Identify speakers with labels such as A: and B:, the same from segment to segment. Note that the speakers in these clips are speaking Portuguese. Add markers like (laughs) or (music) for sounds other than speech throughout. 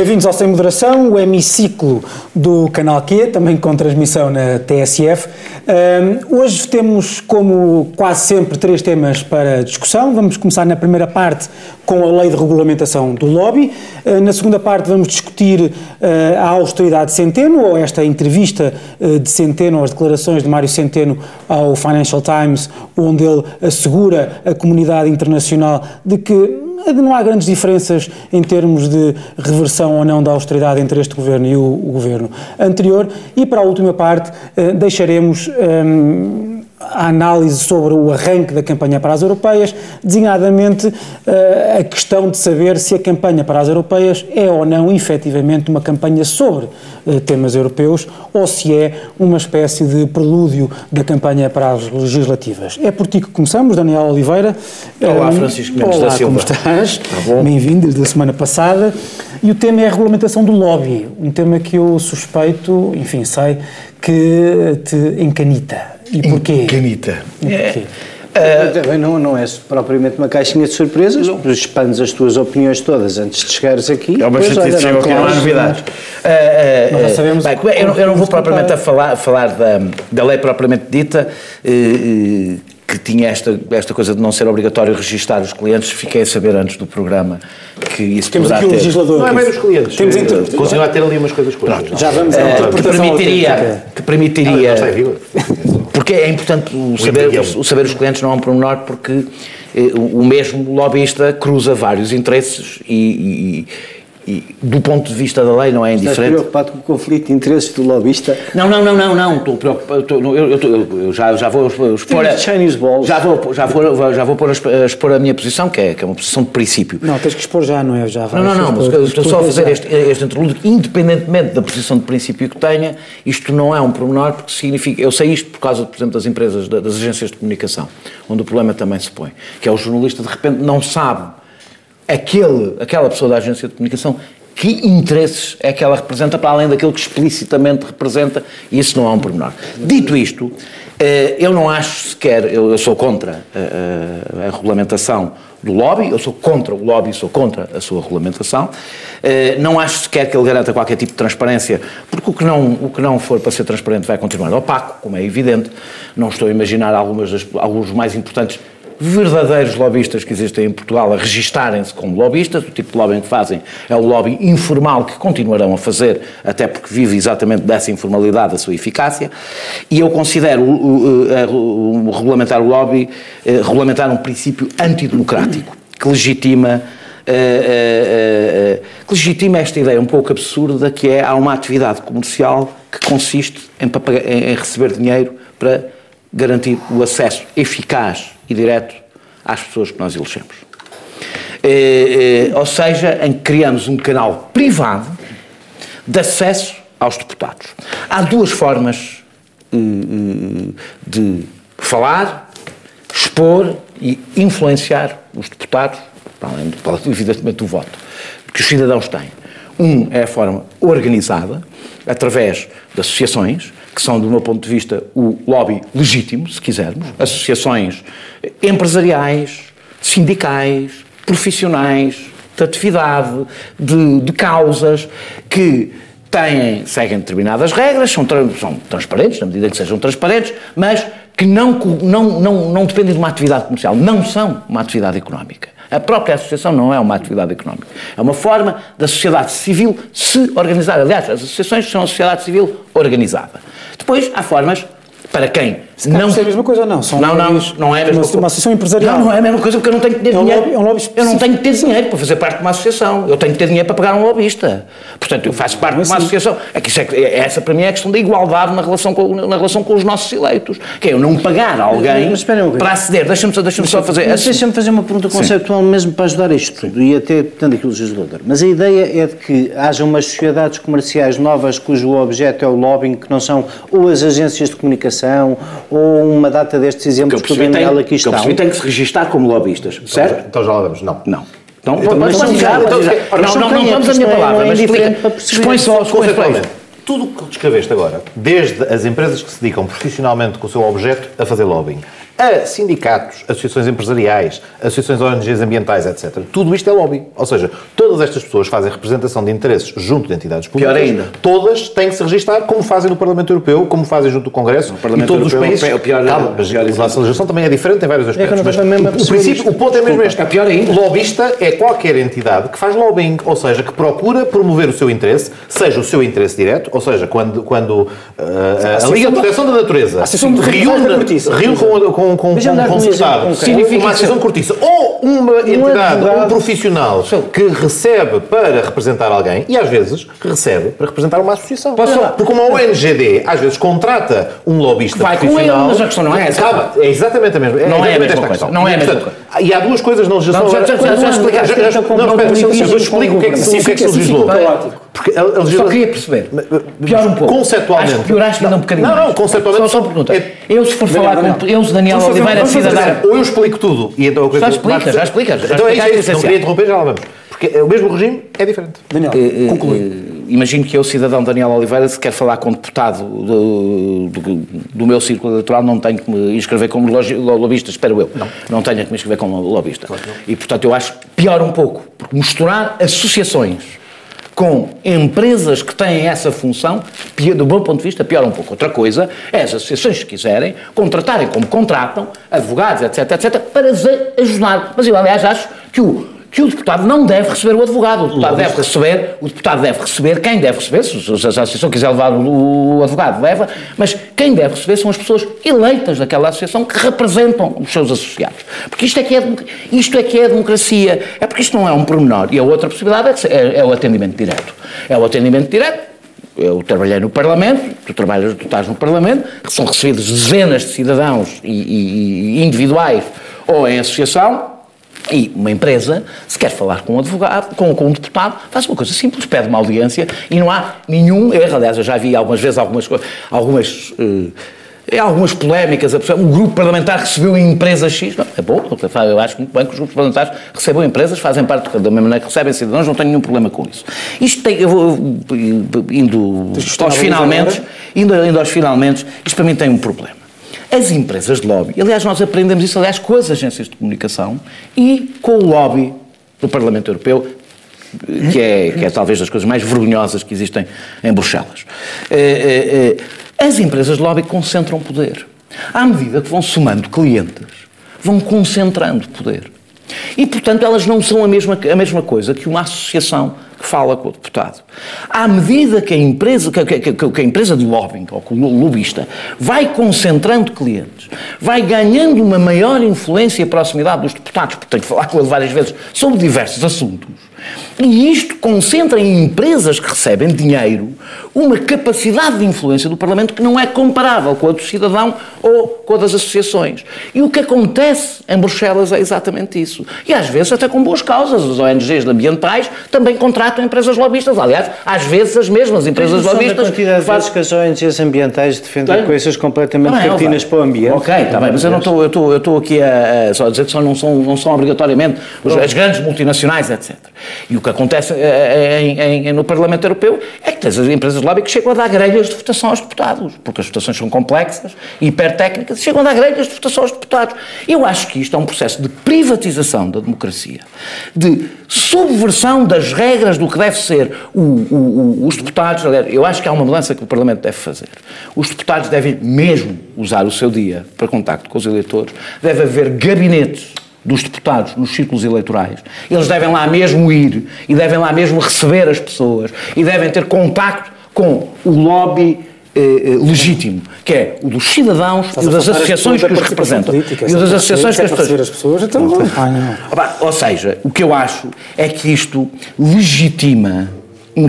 A: Bem-vindos ao Sem Moderação, o hemiciclo do Canal Q, também com transmissão na TSF. Um, hoje temos, como quase sempre, três temas para discussão. Vamos começar na primeira parte com a lei de regulamentação do lobby. Uh, na segunda parte vamos discutir uh, a austeridade de Centeno, ou esta entrevista uh, de Centeno, as declarações de Mário Centeno ao Financial Times, onde ele assegura a comunidade internacional de que não há grandes diferenças em termos de reversão ou não da austeridade entre este governo e o, o governo anterior. E para a última parte, eh, deixaremos. Um, a análise sobre o arranque da campanha para as europeias, designadamente eh, a questão de saber se a campanha para as europeias é ou não efetivamente uma campanha sobre eh, temas europeus ou se é uma espécie de prelúdio da campanha para as legislativas. É por ti que começamos, Daniel Oliveira.
B: Olá, Francisco Mendes
A: Olá,
B: da Silva.
A: como estás? Tá Bem-vindo desde a semana passada. E o tema é a regulamentação do lobby, um tema que eu suspeito, enfim, sei, que te encanita. E porquê?
B: Canita.
A: E porquê?
C: Uh, também não, não é propriamente uma caixinha de surpresas, expandes as tuas opiniões todas antes de chegares aqui.
B: É uma chatice,
C: não
B: não, não há
C: queres-
B: novidades.
A: Nós já sabemos
B: bem, eu, não- eu não vou propriamente a falar, falar da, da lei propriamente dita, eh, eh, que tinha esta, esta coisa de não ser obrigatório registar os clientes. Fiquei a saber antes do programa que isso
A: Temos aqui o
B: ter-
A: legislador.
D: Não é bem dos clientes.
A: Temos
D: Eh,
A: inter-
D: Continua a ter ali umas coisas coisas.
A: Já vamos à
B: eh, que permitiria, que permitiria
D: Não vigor. (laughs)
B: Porque é importante o saber,
D: embrião.
B: o saber os clientes não é um pormenor, porque eh, o o mesmo lobbyista cruza vários interesses e, e- e, do ponto de vista da lei não é
C: Estás
B: indiferente.
C: preocupado com o conflito de interesses do lobbyista?
B: Não, não, não, não, não, estou preocupado, estou- eu, eu, eu já, já vou expor a,
C: Chinese balls.
B: já vou, já vou, já vou pôr a exp- a expor a minha posição, que é, que é uma posição de princípio.
A: Não, tens que expor já, não é? Já
B: Não, não, não, mas
A: Expor-
B: estou só a fazer
A: já.
B: este, este interlúdio, independentemente da posição de princípio que tenha, isto não é um pormenor, porque significa. Eu sei isto por causa, por exemplo, das empresas, da- das agências de comunicação, onde o problema também se põe, que é o jornalista de repente não sabe aquele, aquela pessoa da agência de comunicação que interesses é que ela representa para além daquilo que explicitamente representa, e isso não é um pormenor. Dito isto, eh, eu não acho sequer, eu, sou contra eh, a regulamentação do lobby, eu sou contra o lobby, sou contra a sua regulamentação. Eh, Não acho sequer que ele garanta qualquer tipo de transparência, porque o que não, o que não for para ser transparente vai continuar opaco, como é evidente. Não estou a imaginar algumas das, alguns mais importantes verdadeiros lobistas que existem em Portugal a registarem-se como lobistas. O tipo de lobbying que fazem é o lobby informal que continuarão a fazer, até porque vive exatamente dessa informalidade a sua eficácia. E eu considero regulamentar o lobby, eh, regulamentar um princípio antidemocrático que legitima. eh, eh, que legitima esta ideia um pouco absurda que é há uma atividade comercial que consiste em- em receber dinheiro para garantir o acesso eficaz e direto às pessoas que nós elegemos. Eh, eh, ou seja, em que criamos um canal privado de acesso aos deputados. Há duas formas eh, eh, de falar, expor e influenciar os deputados, para além, evidentemente, do voto, que os cidadãos têm. Um é a forma organizada, através de associações, que são, do meu ponto de vista, o lobby legítimo, se quisermos, associações empresariais, sindicais, profissionais, de atividade, de, de causas, que têm, seguem determinadas regras, são, são transparentes, na medida em que sejam transparentes, mas que não, não, não, não dependem de uma atividade comercial, não são uma atividade económica. A própria associação não é uma atividade económica. É uma forma da sociedade civil se organizar. Aliás, as associações são a sociedade civil organizada. Depois, há formas para quem não...
A: Não é a mesma coisa, não. São
B: não, não,
A: lobbies-
B: não é a mesma
A: uma,
B: coisa.
A: uma associação empresarial.
B: Não, não é a mesma coisa porque eu não tenho que ter
A: É um
B: dinheiro.
A: lobby- é um lobby
B: eu não tenho que ter dinheiro para fazer parte de uma associação. Eu tenho que ter dinheiro para pagar um lobista. Portanto, eu faço parte de uma
A: assim.
B: associação. É que é, que- é- essa para mim é a questão da igualdade na relação com, na relação com os nossos eleitos. Que é eu não pagar alguém
C: Mas coisa.
B: para aceder. Deixa-me só, deixa só fazer.
C: Mas Deixa-me fazer uma pergunta conceptual mesmo para ajudar a isto tudo e até tendo aqui o legislador. Mas a ideia é de que haja umas sociedades comerciais novas cujo objeto é o lobbying, que não são ou as agências de comunicação ou uma data destes
B: que eu
C: exemplos que o
B: percebi, tem,
C: Daniel aqui
B: que eu
C: estão.
B: percebi tem que se registar como lobistas, certo?
D: Então já lá vamos. Não.
B: Não. Então,
D: Então, mas são então, ora,
B: não, não, não
C: é?
B: vamos a minha
C: é-
B: palavra,
C: é
B: mas explica. Expõe só, expõe
D: tudo o que descreveste agora, desde as empresas que se dedicam profissionalmente com o seu objeto a fazer lobbying, a sindicatos, associações empresariais, associações ONGs ambientais, etc. Tudo isto é lobby. Ou seja, todas estas pessoas fazem representação de interesses junto de entidades públicas.
B: Pior ainda.
D: Todas têm que se registrar, como fazem no Parlamento Europeu, como fazem junto do Congresso.
B: Parlamento
D: e todos
B: Europeu
D: os países.
B: é o pior-
D: Calma, mas
B: pior
D: a legislação também é diferente, tem vários aspectos.
C: não
D: mas
C: a
D: o, princípio, o ponto é mesmo este.
B: É pior ainda.
D: Lobista é qualquer entidade que faz lobbying, ou seja, que procura promover o seu interesse, seja o seu interesse direto, ou seja, quando, quando uh, a Liga de Proteção da Natureza
A: Cortiça.
D: reúne com, com, com, com, com
C: concreto.
D: significa uma associação de cortiça, ou uma entidade, um profissional que recebe para representar alguém, e às vezes recebe para representar uma associação. Porque uma ONGD às vezes contrata um lobista
B: Vai com
D: profissional.
B: ele, mas a questão não é essa.
D: Calma, é exatamente a mesma.
B: Não é a mesma coisa.
D: questão.
B: Não é a
D: E,
B: mesma
D: portanto, E há duas coisas na legislação.
B: Não, já- já- já- já explicar,
D: Não, espera, eu explico o que é que se é legislou. Porque a, a
B: Só queria perceber. Pior um pouco.
D: Conceptualmente.
B: Acho que pioraste ainda um bocadinho.
D: Não, não, conceptualmente-
B: Só, só pergunta.
D: É-
B: Eu, se for falar com. Eu, Daniel
A: Vamos fazer-
B: Oliveira,
A: vamos fazer
B: cidadão.
D: Ou eu explico tudo e então a coisa.
B: Já explica, já explica, já
D: Então é isso,
B: o
D: não queria interromper, já lá vamos. Porque o mesmo regime é diferente.
A: Daniel,
B: Eh,
A: conclui.
B: eh, imagino que eu, cidadão Daniel Oliveira, se quer falar com deputado do, do, do meu círculo eleitoral, não tenho que me inscrever como lobista, espero eu. Não. Não tenho que me inscrever como lobista. E, portanto, eu acho pior um pouco, porque misturar associações com empresas que têm essa função, do meu ponto de vista, pior um pouco. Outra coisa é as associações, se quiserem, contratarem como contratam, advogados, etc, etc, para ajudar. Mas eu, aliás, acho que o, que o deputado não deve receber o advogado. O deputado deve receber, o deputado deve receber, quem deve receber, se, se a associação quiser levar o, o advogado, leva, mas quem deve receber são as pessoas eleitas daquela associação que representam os seus associados. Porque isto é que é, isto é, que é a democracia. É porque isto não é um pormenor. E a outra possibilidade é, se- é, é o atendimento direto. É o atendimento direto. Eu trabalhei no Parlamento, tu trabalhas, tu estás no Parlamento, são recebidos dezenas de cidadãos e, e- e individuais ou em associação, e uma empresa, se quer falar com um advogado, com, com um deputado, faz uma coisa simples, pede uma audiência e não há nenhum erro. Aliás, eu já vi algumas vezes algumas, co- algumas, eh, algumas polémicas. Um grupo parlamentar recebeu em empresa X. Não, é bom, eu acho muito bem que os grupos parlamentares recebam empresas, fazem parte da mesma maneira que recebem cidadãos, não tenho nenhum problema com isso. Isto tem, eu vou indo
A: Tens que
B: aos finalmente, indo, indo aos finalmente, isto para mim tem um problema. As empresas de lobby, aliás, nós aprendemos isso, aliás, com as agências de comunicação e com o lobby do Parlamento Europeu, que é, que é talvez das coisas mais vergonhosas que existem em Bruxelas. Eh, eh, eh, As empresas de lobby concentram poder. À medida que vão somando clientes, vão concentrando poder. E, portanto, elas não são a mesma, a mesma coisa que uma associação que fala com o deputado. À medida que a empresa, que, que- que- a empresa de lobbying, ou que o lobista, vai concentrando clientes, vai ganhando uma maior influência e proximidade dos deputados, porque tenho que falar com ele várias vezes sobre diversos assuntos, e isto concentra em empresas que recebem dinheiro uma capacidade de influência do Parlamento que não é comparável com a do cidadão ou com a das associações. E o que acontece em Bruxelas é exatamente isso. E às vezes até com boas causas. As ONGs ambientais também contratam empresas lobistas. Aliás, às vezes as mesmas empresas lobistas
C: quantidade de vezes
B: fazem...
C: que as ONGs ambientais defendem
B: Tenho.
C: coisas completamente
B: Não é,
C: cartinas para o ambiente?
B: Ok, está bem, mas eu não estou, eu estou, eu estou aqui a, a só a dizer que só não são, não são obrigatoriamente os- as grandes multinacionais, etc. E o que acontece eh, em- em- no Parlamento Europeu é que tens as empresas de lobby que chegam a dar grelhas de votação aos deputados, porque as votações são complexas, hipertécnicas, e chegam a dar grelhas de votação aos deputados. Eu acho que isto é um processo de privatização da democracia, de subversão das regras do que deve ser o- o- o- os deputados. Eu acho que há uma mudança que o Parlamento deve fazer. Os deputados devem mesmo usar o seu dia para contacto com os eleitores, deve haver gabinetes dos deputados nos círculos eleitorais. Eles devem lá mesmo ir e devem lá mesmo receber as pessoas e devem ter contacto com o lobby eh, eh, legítimo, que é o dos cidadãos
A: Estás
B: e das associações que os representam.
A: política,
B: E das
A: se é
B: associações que as pessoas...
A: as pessoas, então não. Não.
B: Opa, Ou seja, o que eu acho é que isto legitima um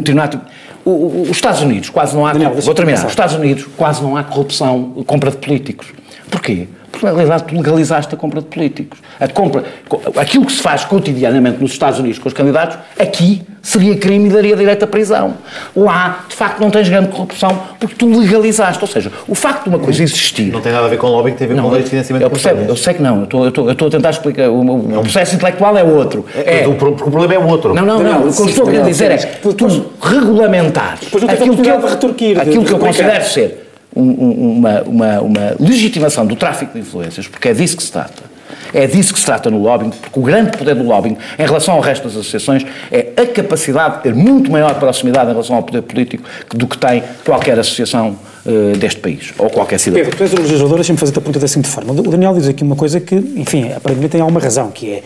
B: o- Os Estados Unidos quase não há.
A: Daniel,
B: vou terminar. Os. Estados Unidos quase não há corrupção, compra de políticos. Porquê? Porque na realidade tu legalizaste a compra de políticos. A compra, co- aquilo que se faz cotidianamente nos Estados Unidos com os candidatos, aqui seria crime e daria direito à prisão. Lá, de facto, não tens grande corrupção porque tu legalizaste. Ou seja, o facto de uma coisa existir.
D: Não tem nada a ver com lobbying, tem a ver com lei de financiamento
B: eu, percebo, eu sei que não, eu estou, eu estou, eu estou a tentar explicar. O, o- o processo intelectual é outro.
D: É, o pro- porque o problema é o outro.
B: Não, não, não.
A: Não,
B: O que eu estou a querer
A: não,
B: dizer é que tu regulamentares
A: não
B: aquilo que eu, aquilo que considero ser um, uma, uma, uma legitimação do tráfico de influências, porque é disso que se trata. É disso que se trata no lobbying, porque o grande poder do lobbying, em relação ao resto das associações, é a capacidade de ter muito maior proximidade em relação ao poder político do que tem qualquer associação uh, deste país, ou qualquer cidadão.
A: Pedro, tu és o legislador, deixa-me fazer-te a pergunta da seguinte forma. O Daniel diz aqui uma coisa que, enfim, aparentemente tem alguma razão, que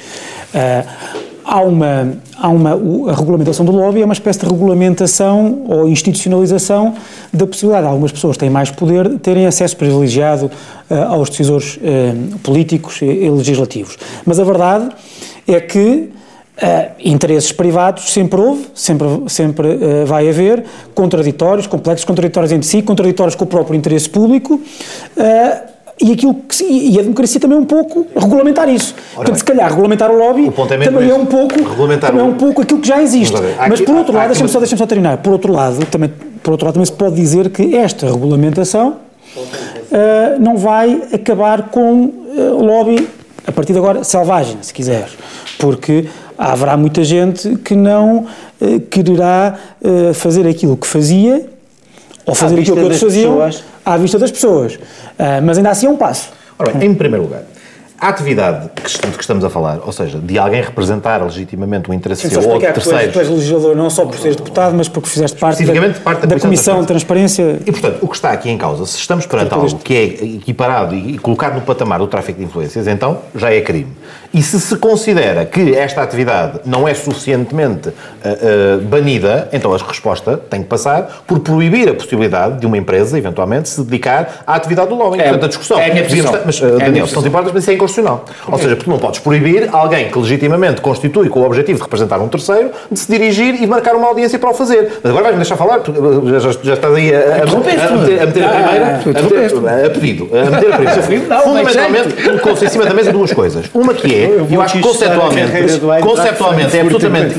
A: é... Uh, há uma, há uma, a regulamentação do lobby é uma espécie de regulamentação ou institucionalização da possibilidade de algumas pessoas têm mais poder terem acesso privilegiado uh, aos decisores uh, políticos e, e, legislativos. Mas a verdade é que uh, interesses privados sempre houve, sempre, sempre vai haver, contraditórios, complexos, contraditórios entre si, contraditórios com o próprio interesse público e, aquilo que, e a democracia também é um pouco regulamentar isso. Ora Portanto, bem. se calhar regulamentar o lobby o é também, é um pouco, também é um pouco aquilo que já existe. Mas por outro lado, deixa-me só, deixa só terminar, por outro lado, também, por outro lado também se pode dizer que esta regulamentação uh, não vai acabar com uh, lobby, a partir de agora, selvagem, se quiseres. Porque haverá muita gente que não uh, quererá fazer aquilo que fazia ou fazer aquilo que outros faziam pessoas. à vista das pessoas. Uh, mas ainda assim é um passo.
D: Ora bem, em primeiro lugar, a atividade de que estamos a falar, ou seja, de alguém representar legitimamente o interesse seu ou de terceiros...
A: Tu és, legislador não só por seres deputado, mas porque fizeste parte, da, parte da, da Comissão de Transparência...
D: E, portanto, o que está aqui em causa, se estamos perante algo que é equiparado e colocado no patamar do tráfico de influências, então já é crime. E se se considera que esta atividade não é suficientemente uh, uh, banida, então a resposta tem que passar por proibir a possibilidade de uma empresa, eventualmente, se dedicar à atividade do lobbying. É, Portanto, a discussão... É a minha posição. Mas, uh, é Daniel, se não te importas, mas isso é inconstitucional. Ou seja, porque não podes proibir alguém que legitimamente constitui com o objetivo de representar um terceiro de se dirigir e marcar uma audiência para o fazer. Mas agora vais-me deixar falar, já, já, já estás aí a, a, a, meter, a meter a primeira, a, pedido, a meter a primeira. (laughs) Fundamentalmente, colocou-se em cima da mesa duas coisas. Uma que é eu, eu acho que conceptualmente, conceptualmente é absolutamente,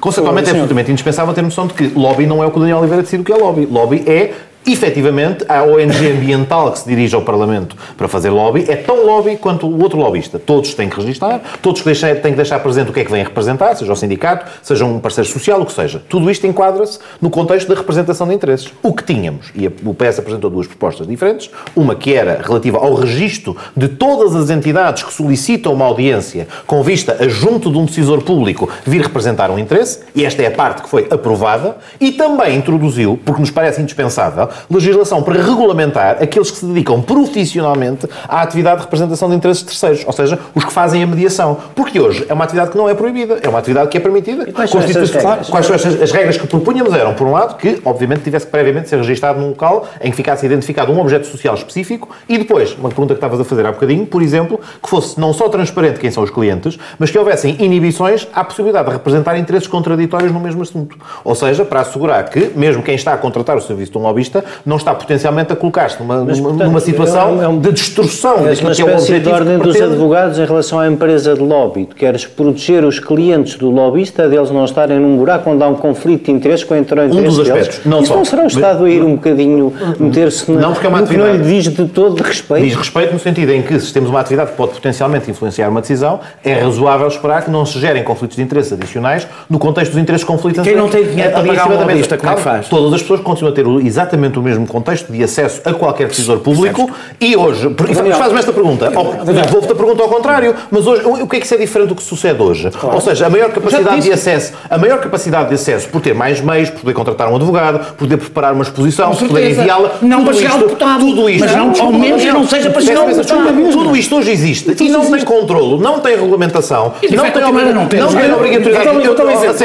D: conceptualmente é absolutamente indispensável ter noção de que lobby não é o que o Daniel Oliveira decide o que é lobby. Lobby é efetivamente, a ONG ambiental que se dirige ao Parlamento para fazer lobby é tão lobby quanto o outro lobbyista. Todos têm que registrar, todos têm que deixar presente o que é que vêm representar, seja o sindicato, seja um parceiro social, o que seja. Tudo isto enquadra-se no contexto da representação de interesses. O que tínhamos, e o PS apresentou duas propostas diferentes, uma que era relativa ao registro de todas as entidades que solicitam uma audiência com vista a junto de um decisor público vir representar um interesse, e esta é a parte que foi aprovada, e também introduziu, porque nos parece indispensável, legislação para regulamentar aqueles que se dedicam profissionalmente à atividade de representação de interesses terceiros, ou seja, os que fazem a mediação. Porque hoje é uma atividade que não é proibida, é uma atividade que é permitida.
C: E quais são essas regras?
D: Quais são as, as regras que propunhamos eram, por um lado, que obviamente tivesse que previamente ser registado num local em que ficasse identificado um objeto social específico e depois, uma pergunta que estavas a fazer há bocadinho, por exemplo, que fosse não só transparente quem são os clientes, mas que houvessem inibições à possibilidade de representar interesses contraditórios no mesmo assunto. Ou seja, para assegurar que, mesmo quem está a contratar o serviço de um lobista, não está potencialmente a colocar-se numa, numa, portanto, numa, situação é um, de destruição
C: é daquilo que é o objetivo de ordem dos advogados em relação à empresa de lobby. Tu queres proteger os clientes do lobbyista, deles não estarem num buraco onde há um conflito de interesses com a interesse
D: Um dos aspectos. Deles.
C: Não Isso só. não será o Estado a ir um bocadinho meter-se
D: não, porque é uma atividade,
C: que não lhe diz de todo de respeito?
D: Diz respeito no sentido em que se temos uma atividade que pode potencialmente influenciar uma decisão, é razoável esperar que não se gerem conflitos de interesses adicionais no contexto dos interesses conflitos.
B: Quem não tem dinheiro para pagar uma lobbyista, como é que faz?
D: Todas as pessoas continuam a ter exatamente o mesmo contexto de acesso a qualquer decisor público e hoje, faz-me esta pergunta, vou-te a pergunta ao contrário, mas hoje, o que é que isso é diferente do que sucede hoje? Claro. Ou seja, a maior capacidade de acesso, a maior capacidade de acesso por ter mais meios, por poder contratar um advogado, poder preparar uma exposição, por poder enviá-la,
B: não para chegar ao deputado, tudo isto, mas não, ao menos não seja para chegar ao deputado.
D: Tudo isto hoje existe e não tem controlo, não tem regulamentação,
B: não tem, não tem
D: obrigatoriedade.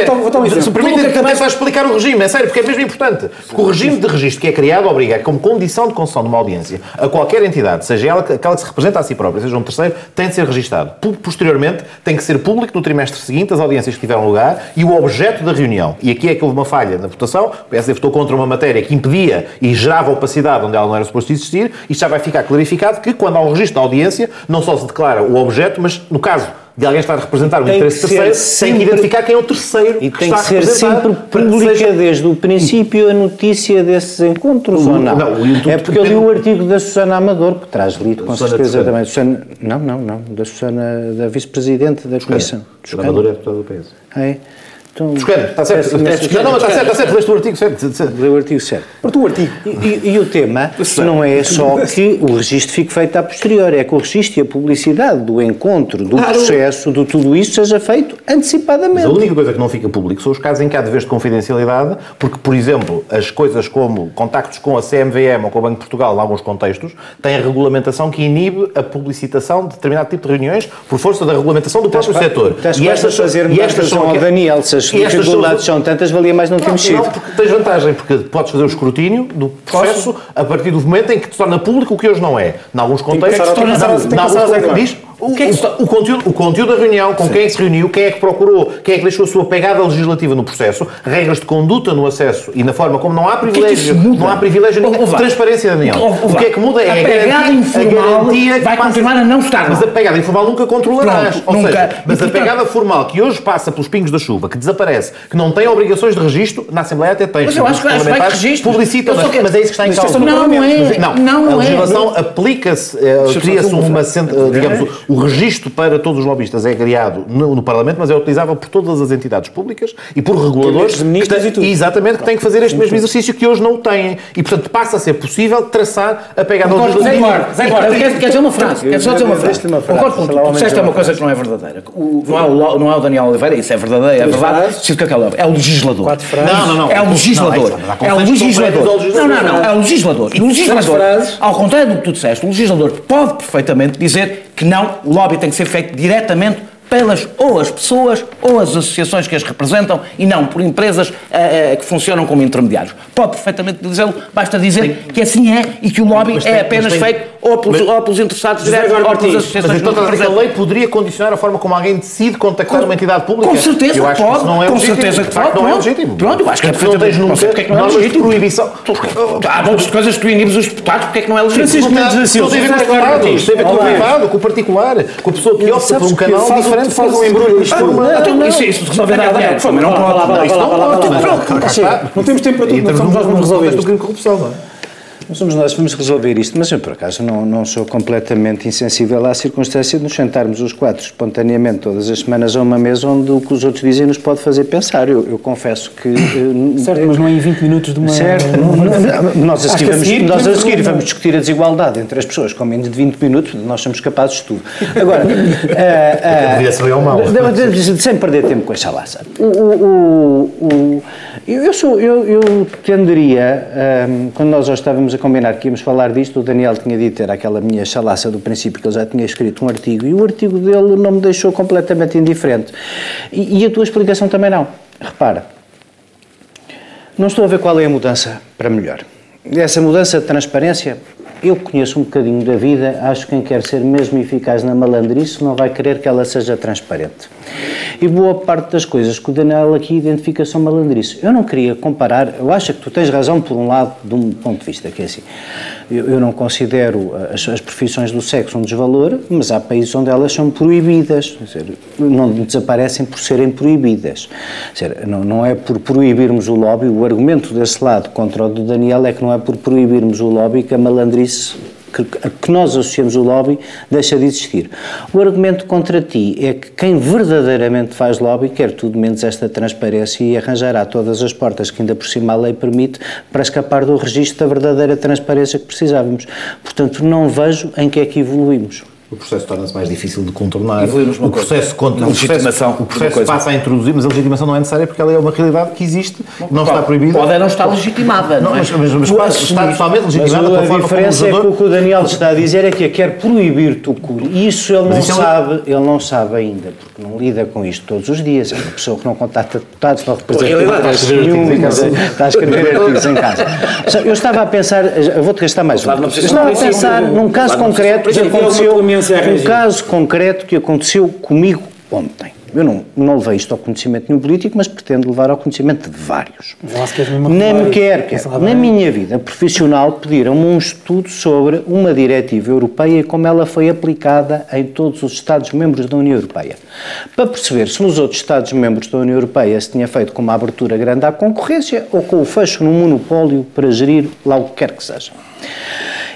D: Se permitem, tentar explicar o regime, é sério, porque é mesmo importante. Porque o regime de registro que é criado obriga como condição de concessão de uma audiência a qualquer entidade, seja ela aquela que se representa a si própria, seja um terceiro, tem de ser registado. Posteriormente, tem que ser público no trimestre seguinte as audiências que tiveram lugar e o objeto da reunião. E aqui é que houve uma falha na votação. O PSD votou contra uma matéria que impedia e gerava opacidade onde ela não era suposto existir. Isto já vai ficar clarificado que, quando há um registro da audiência, não só se declara o objeto, mas, no caso de alguém estar a representar um interesse terceiro, sempre, tem que identificar quem é o terceiro
C: e
D: que
C: tem que ser sempre pública seja... desde o princípio a notícia desses encontros, o, ou não? não é porque eu li o artigo da Susana Amador, que traz lido com Susana certeza também. Susana, não, não, não, da Susana, da vice-presidente da Comissão.
D: Susana Amador é deputada do PS.
C: É. Então,
D: Escreve, está certo.
C: imensa
D: Não, não, está certo, está certo, leste o artigo certo.
C: Lê o artigo certo.
A: Para o artigo.
C: E, e- e o tema não é só que o registro fique feito a posterior, é que o registro e a publicidade do encontro, do
D: Claro.
C: processo, de tudo isso seja feito
D: Mas
C: antecipadamente.
D: a única coisa que não fica público são os casos em que há deveres de confidencialidade, porque, por exemplo, as coisas como contactos com a CMVM ou com o Banco de Portugal, em alguns contextos, têm a regulamentação que inibe a publicitação de determinado tipo de reuniões por força da regulamentação do próprio setor.
C: Quase a fazer
D: e estas são
C: ao
D: aqu-
C: Daniel, se as
D: e estas são-
C: dificuldades são tantas, valia mais não
D: Não,
C: termos
D: não, porque tens vantagem, porque podes fazer o escrutínio do processo a partir do momento em que te torna público o que hoje não é. Em alguns contextos,
A: passar- que
D: não,
A: tem que
D: o, o- o conteúdo, o conteúdo da reunião, com quem é que se reuniu, quem é que procurou, quem é que deixou a sua pegada legislativa no processo, regras de conduta no acesso e na forma como não há
B: que é que
D: privilégio,
B: isso muda?
D: não há privilégio nenhum.
B: lá.
D: Transparência, Daniel.
B: Ouve lá.
D: O que é que muda é
B: A
D: a,
B: pegada
D: garantia,
B: informal
D: a garantia que
B: vai
D: passa-
B: continuar a não estar
D: Mas a pegada informal nunca controlarás.
B: Pronto,
D: Ou
B: nunca.
D: seja,
B: E,
D: mas a
B: portanto-
D: pegada formal que hoje passa pelos pingos da chuva, que desaparece, que não tem obrigações de registro, na Assembleia até tem.
B: Mas eu acho que- que vai
D: parlamentares
B: registro. Só
D: mas, mas é isso que está em causa.
A: é
B: Não, não é.
D: Não,
B: Não,
D: a
B: é.
D: legislação aplica-se, eh, cria-se
B: uma
D: eh, digamos, o registro para todos os lobistas é criado no, no Parlamento, mas é utilizável por todas as entidades públicas e por reguladores. Que têm-
A: e tudo.
D: Exatamente, que têm que fazer este mesmo exercício que hoje não o têm. E, portanto, passa a ser possível traçar a pegada
B: Concordo, Zé. Eduardo, Zé Eduardo, quer, dizer uma frase, quer só dizer uma frase. Concordo com tu, disseste uma coisa que não é verdadeira. Não, é o, não é o Daniel Oliveira, isso é verdadeiro, é verdade. que É o legislador.
A: Quatro frases.
D: Não, não, não.
B: É o legislador. É o legislador. Não, não, não. É o legislador. E o legislador,
A: frases.
B: ao contrário do que tu disseste, o legislador pode perfeitamente dizer que não, lobby tem que ser feito diretamente pelas ou as pessoas ou as associações que as representam e não por empresas eh, eh, que funcionam como intermediários. Pode perfeitamente dizê-lo, basta dizer que assim é e que o lobby
D: Mas
B: é apenas
D: mas tem-
B: feito ou pelos, ou pelos interessados diretos ou pelas
A: Martins,
B: associações
D: Mas então que a lei poderia condicionar a forma como alguém decide contactar
B: Com-
D: uma entidade pública?
B: Com certeza
D: eu acho
B: pode,
D: que não é
B: com
D: legítimo.
B: certeza
D: De
B: que
D: facto,
B: pode.
D: não é
B: pronto.
D: legítimo.
B: Pronto, eu acho que é
D: Portanto, não tens
B: perfeitamente-
D: nunca
B: é que não é
D: normas de
B: legítimo.
D: proibição.
B: Há muitas coisas que tu inibes os deputados, porque é que não é legítimo?
C: Francisco Mendes da
D: tem a ver com os tem a ver com o privado, com o particular, com a pessoa que opta por um canal diferente,
C: faz
D: faz um embrulho.
C: isto-
D: Ah, não,
B: Então,
D: não.
B: isso, isso resolve
A: Dá,
B: nada
A: dá,
B: dinheiro,
A: dá,
B: mas não
A: dá,
B: pode.
A: dá, dá,
B: Não,
A: dá,
B: isso
A: dá,
B: não
A: dá, dá,
B: pode.
A: dá, dá,
B: Pronto,
A: dá, dá, chega. Não temos tempo para tudo, não somos nós que vamos resolver
D: Isto
A: isto.
D: crime de corrupção, não é?
C: Não somos nós que vamos resolver isto, mas eu, por acaso, não, não sou completamente insensível à circunstância de nos sentarmos os quatro espontaneamente todas as semanas a uma mesa onde o que os outros dizem nos pode fazer pensar. Eu, eu confesso que. eh,
A: Certo, mas não é em 20 minutos de uma...
C: Certo, não- não- nós a seguir, vamos,
A: seguir
C: nós a seguir vamos discutir a desigualdade entre as pessoas com menos de 20 minutos, nós somos capazes de tudo. Agora, de- de- sem perder tempo com a chalaça. O, o- o- o- eu, eu sou, eu, eu tenderia, ah, quando nós já estávamos a combinar que íamos falar disto, o Daniel tinha dito, era aquela minha chalaça do princípio, que ele já tinha escrito um artigo, e o artigo dele não me deixou completamente indiferente. E, e a tua explicação também não. Repara, não estou a ver qual é a mudança para melhor. Essa mudança de transparência, eu conheço um bocadinho da vida, acho que quem quer ser mesmo eficaz na malandrice não vai querer que ela seja transparente. E boa parte das coisas que o Daniel aqui identifica são malandrice. Eu não queria comparar, eu acho que tu tens razão por um lado, de um ponto de vista, que é assim, eu, eu não considero as, as profissões do sexo um desvalor, mas há países onde elas são proibidas, dizer, não desaparecem por serem proibidas. Dizer, não, não é por proibirmos o lobby, o argumento desse lado contra o do Daniel é que não é por proibirmos o lobby que a malandrice que, a que nós associamos o lobby deixa de existir. O argumento contra ti é que quem verdadeiramente faz lobby quer tudo menos esta transparência e arranjará todas as portas que ainda por cima a lei permite para escapar do registro da verdadeira transparência que precisávamos. Portanto, não vejo em que é que evoluímos.
D: O processo torna-se mais difícil de contornar. O processo, contra, processo,
B: legitimação
D: o processo
B: coisa.
D: passa a introduzir, mas a legitimação não é necessária porque ela é uma realidade que existe, não está proibida.
B: Pode não estar legitimada, não,
D: Não,
B: é?
D: mas, mas, mas está, totalmente
C: Mas
D: legitimada
C: a
D: forma como o
C: diferença é que o que o Daniel está a dizer é que a quer proibir Tucur. E isso ele não
D: isso é
C: sabe, ele não sabe ainda, porque não lida com isto todos os dias. É uma pessoa que não contacta deputados, não representa
B: Ele está a
C: interesse
D: escrever
C: nenhum,
D: artigos em casa.
C: está a escrever artigos em casa. Eu estava a pensar, vou-te gastar mais um. Estava a pensar num caso concreto que aconteceu,
A: Alguma clemência a
C: um caso concreto que aconteceu comigo ontem. Eu não, não levei isto ao conhecimento de nenhum político, mas pretendo levar ao conhecimento de vários. Nem me quer, quer. Na minha vida profissional pediram-me um estudo sobre uma diretiva europeia e como ela foi aplicada em todos os Estados-membros da União Europeia. Para perceber se nos outros Estados-membros da União Europeia se tinha feito com uma abertura grande à concorrência ou com o fecho num monopólio para gerir lá o que quer que seja.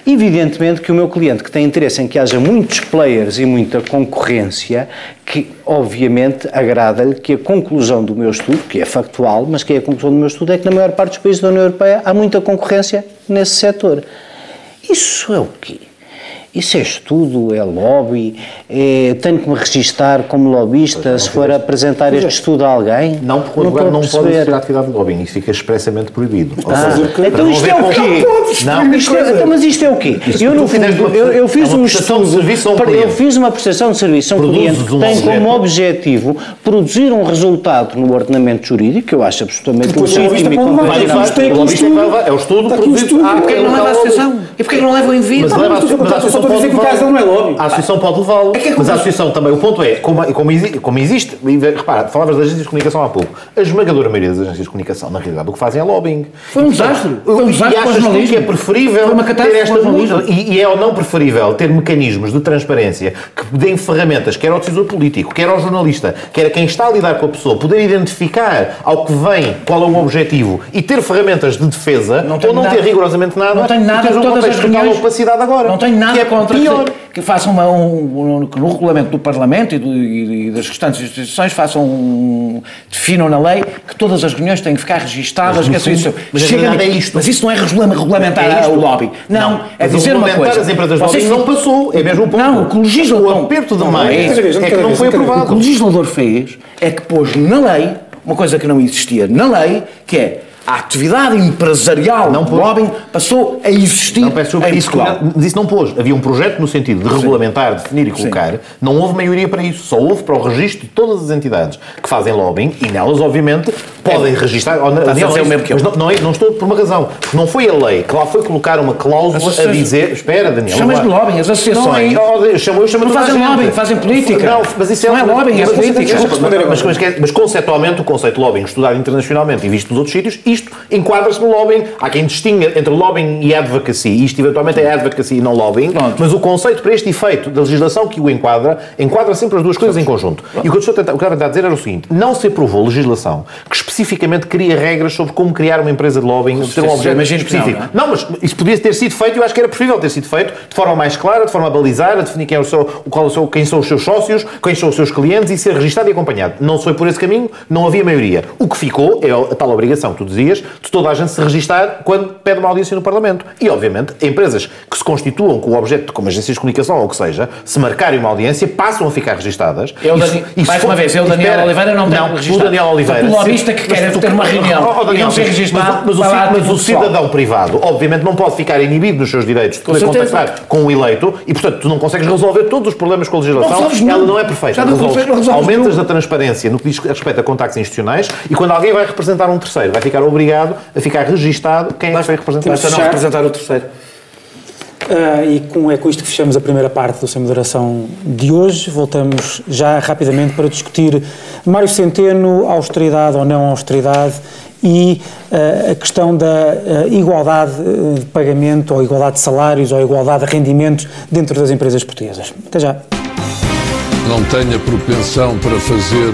C: Evidentemente que o meu cliente que tem interesse em que haja muitos players e muita concorrência, que obviamente agrada-lhe que a conclusão do meu estudo, que é factual, mas que é a conclusão do meu estudo, é que na maior parte dos países da União Europeia há muita concorrência nesse setor. Isso é o quê? Isso é estudo, é lobby, é, tenho que me registar como lobbyista se for apresentar este estudo a alguém?
D: Não, porque o advogado não pode a atividade de lobbying, isso fica expressamente proibido.
C: Ah, seja, então isto é o quê? Não, isto é, então, mas isto é o quê? eu, no fundo, eu, eu fiz um estudo, eu fiz uma prestação de serviço a um cliente que tem como objetivo produzir um resultado no ordenamento jurídico, que eu acho absolutamente legítimo e
D: convencional. É o estudo produzido.
B: Ah, porque não leva a associação? E porquê não levam em vida?
A: A associação pode levá-lo. não é lobby.
D: A associação pode levá-lo. É, é mas a associação também, o ponto é, como, como, existe, como existe, repara, falavas das agências de comunicação há pouco, a esmagadora maioria das agências de comunicação, na realidade, o que fazem é lobbying.
B: Foi um desastre. Foi um desastre
D: e achas tu que é preferível ter esta e, e é ou não preferível ter mecanismos de transparência que deem ferramentas, quer ao decisor político, quer ao jornalista, quer a quem está a lidar com a pessoa, poder identificar ao que vem qual é o objetivo e ter ferramentas de defesa, não ou não nada, ter rigorosamente nada,
B: não tenho nada, todas as reuniões,
D: opacidade agora.
B: Não tenho nada que é contra pior. Que, que façam uma, um, um, no regulamento do Parlamento e, do, e, das restantes instituições façam um, definam na lei que todas as reuniões têm que ficar registadas.
D: Mas,
B: que
D: fundo, mas,
B: Chega,
D: é isto.
B: mas isso não é regulamentar é o lobby. Não, não é dizer uma coisa.
D: as empresas Vocês não passou, é mesmo o ponto.
B: Não, o que o legislador...
D: O aperto de mais é, é que não foi aprovado.
B: O que o legislador fez é que pôs na lei uma coisa que não existia na lei, que é a atividade empresarial não pôs. lobbying passou a existir
D: não, peço, em isso, Portugal. Isso não pôs. Havia um projeto no sentido de regulamentar, definir e colocar. Sim. Não houve maioria para isso. Só houve para o registro de todas as entidades que fazem lobbying e nelas, obviamente, podem é. registrar. Oh, Daniel,
B: é o mesmo que
D: eu. Mas não, não, é, não, estou por uma razão. Porque não foi a lei que lá foi colocar uma cláusula a dizer. Espera, Daniel.
B: Chamas de lobbying, as associações.
D: Não, é, eu chamo, eu chamo
B: não fazem lobbying, fazem política.
D: Não, mas isso é
B: não é lobbying, é política.
D: Mas, mas, mas, mas conceptualmente, o conceito de lobbying estudado internacionalmente e visto nos outros sítios, isto enquadra no lobbying. Há quem distinga entre lobbying e advocacy. Isto, eventualmente, é advocacy e não lobbying. Pronto. Mas o conceito para este efeito da legislação que o enquadra, enquadra sempre as duas coisas em conjunto. Pronto. E o que eu estou a tentar dizer era o seguinte: não se aprovou legislação que especificamente cria regras sobre como criar uma empresa de lobbying, ter um objeto específico. Não, não, mas isso podia ter sido feito e eu acho que era possível ter sido feito de forma mais clara, de forma a balizar, a definir quem, é o seu, qual é o quem são os seus sócios, quem são os seus clientes e ser registado e acompanhado. Não foi por esse caminho, não havia maioria. O que ficou é a tal obrigação que tu dizias de toda a gente se registar quando pede uma audiência no Parlamento. E, obviamente, empresas que se constituam com o objeto, como agências de comunicação ou o que seja, se marcarem uma audiência, passam a ficar registadas.
B: Eu, Dani... mais uma vez, eu, Daniel espera, Oliveira, não tenho
D: não, o Daniel Oliveira.
B: O lobista que quer ter uma reunião oh, oh, Daniel, e não ser registado.
D: Mas, mas, o, mas o cidadão privado, obviamente, não pode ficar inibido nos seus direitos de poder contactar com o eleito e, portanto, tu não consegues resolver todos os problemas com a legislação. Não ela não é perfeita. Não resolve, aumentas a transparência no que diz respeito a contactos institucionais e quando alguém vai representar um terceiro, vai ficar obrigado a ficar registado quem é que vai representar.
B: Basta não representar o terceiro.
A: Uh, e com, é com isto que fechamos a primeira parte do Sem Moderação de hoje. Voltamos já rapidamente para discutir Mário Centeno, austeridade ou não austeridade e uh, a questão da uh, igualdade de pagamento ou igualdade de salários ou igualdade de rendimentos dentro das empresas portuguesas. Até já
E: não tenha propensão para fazer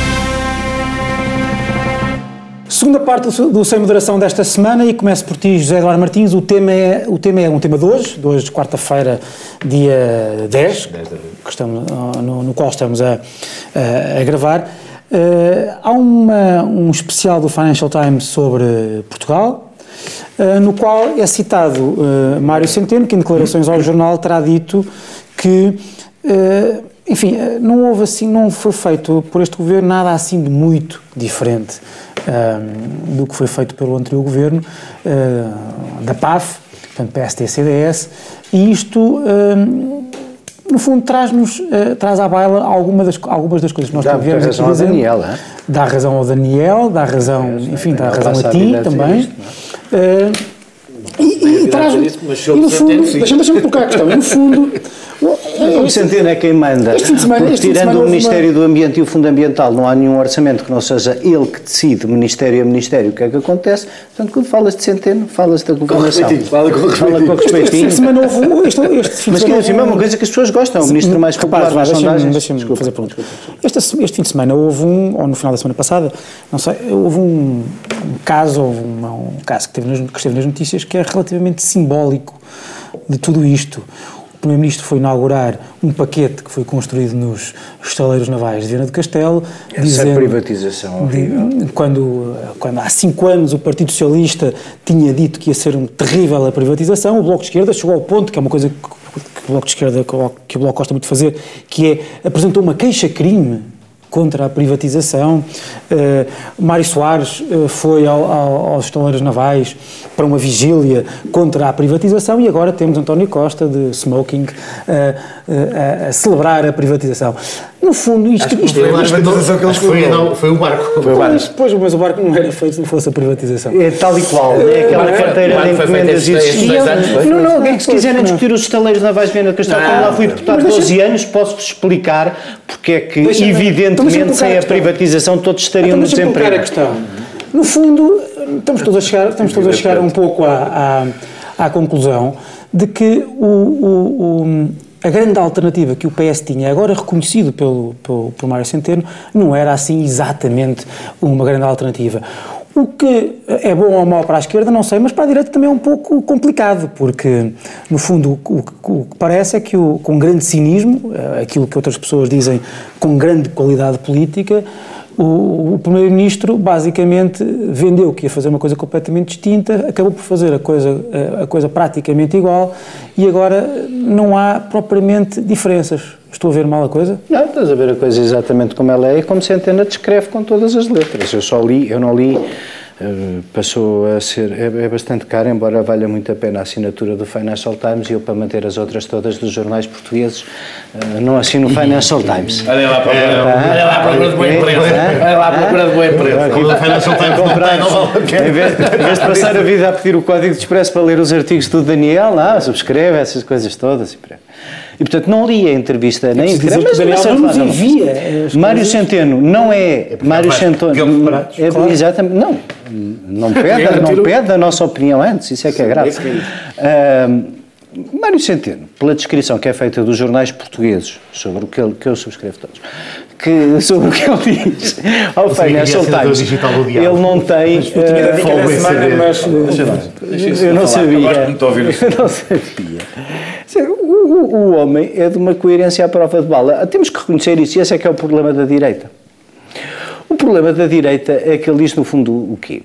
A: Segunda parte do Sem Moderação desta semana e começo por ti, José Eduardo Martins. O tema é, o tema é um tema de hoje, de hoje, quarta-feira, dia 10, que estamos, no, no, qual estamos a, a, a gravar. Uh, há uma, um especial do Financial Times sobre Portugal, uh, no qual é citado uh, Mário Centeno, que em declarações ao jornal terá dito que enfim, não houve assim, não foi feito por este governo nada assim de muito diferente do que foi feito pelo anterior governo, uh, da PAF, portanto PST-CDS, e isto no fundo, traz-nos, uh, traz à baila alguma das, algumas das coisas que nós
C: dá tivemos aqui ao Daniel, é?
A: Dá razão ao Daniel, dá razão, enfim, dá razão a ti também. E, e traz e no fundo, deixa-me deixa colocar a questão, e no fundo, (laughs)
C: o Centeno é quem manda. Este fim de semana, este tirando o Ministério uma... do Ambiente e o Fundo Ambiental, não há nenhum orçamento que não seja ele que decide, Ministério a Ministério, o que é que acontece. Portanto, quando falas de Centeno, falas da governação.
D: Fala com respeitinho.
A: Fala com respeitinho. Este fim de semana houve... Este, este fim
C: Mas que assim, é uma coisa que as pessoas gostam, o Ministro mais popular nas sondagens.
A: Deixa-me fazer pergunta. Este, este fim de semana houve um, ou no final da semana passada, não sei, houve um, um caso, houve um, um caso que, teve que esteve nas notícias que é relativamente simbólico de tudo isto. Primeiro-Ministro foi inaugurar um paquete que foi construído nos estaleiros navais de Viana do Castelo.
C: Essa dizendo, privatização
A: de, quando, quando há cinco anos o Partido Socialista tinha dito que ia ser um terrível a privatização, o Bloco de Esquerda chegou ao ponto, que é uma coisa que, que o Bloco de Esquerda, que o Bloco gosta muito de fazer, que é apresentou uma queixa-crime contra a privatização. Uh, Mário Soares uh, foi ao, ao, aos estaleiros navais para uma vigília contra a privatização e agora temos António Costa de Smoking uh, a celebrar a privatização. No fundo, isto,
D: isto, foi, a privatização que eles foi, não, foi o barco. Foi o
A: barco. Pois, mas o barco não era feito se não fosse a privatização.
C: É tal e qual, é aquela carteira de encomendas existia. Não, não, alguém que se quiserem discutir os estaleiros navais de Viana do Castelo, como lá fui deputado 12 anos, posso-vos explicar porque é que, evidentemente, sem a privatização todos estariam no desemprego.
A: a questão. No fundo, estamos todos a chegar, estamos todos a chegar um pouco à, à, à conclusão de que o, o, o a grande alternativa que o PS tinha, agora reconhecido pelo, pelo, pelo Mário Centeno, não era assim exatamente uma grande alternativa. O que é bom ou mau para a esquerda, não sei, mas para a direita também é um pouco complicado, porque, no fundo, o, o, o que parece é que, o, com grande cinismo, eh, aquilo que outras pessoas dizem com grande qualidade política, o, o Primeiro-Ministro basicamente vendeu que ia fazer uma coisa completamente distinta, acabou por fazer a coisa, a coisa praticamente igual e agora não há propriamente diferenças. Estou a ver mal a coisa?
C: Não, estás a ver a coisa exatamente como ela é e como Centena descreve com todas as letras. Eu só li, eu não li passou a ser, é, é, bastante caro, embora valha muito a pena a assinatura do Financial Times e eu para manter as outras todas dos jornais portugueses uh, não assino o Financial Times. (laughs)
D: Olha lá para é, olha lá para de boa empresa. Olha lá para de boa empresa. O Financial Times não (laughs)
C: Em vez, em vez de passar a vida a pedir o código de expresso para ler os artigos do Daniel, lá, subscreve essas coisas todas e e, portanto, não li a entrevista nem
A: é mas, mas não envia.
C: Mário Centeno não é. é Mário Centeno. É, claro. Exatamente. Não. Não pede, não pede a nossa opinião antes, isso é que é grave. Uh, Mário Centeno, pela descrição que é feita dos jornais portugueses sobre o que, ele, que eu subscrevo todos, que, (laughs) sobre o que ele diz ao Financial Times, ele não tem. Eu não sabia. Eu não sabia. O, o, homem é de uma coerência à prova de bala. Temos que reconhecer isso e esse é que é o problema da direita. O problema da direita é que ele diz, no fundo, o quê?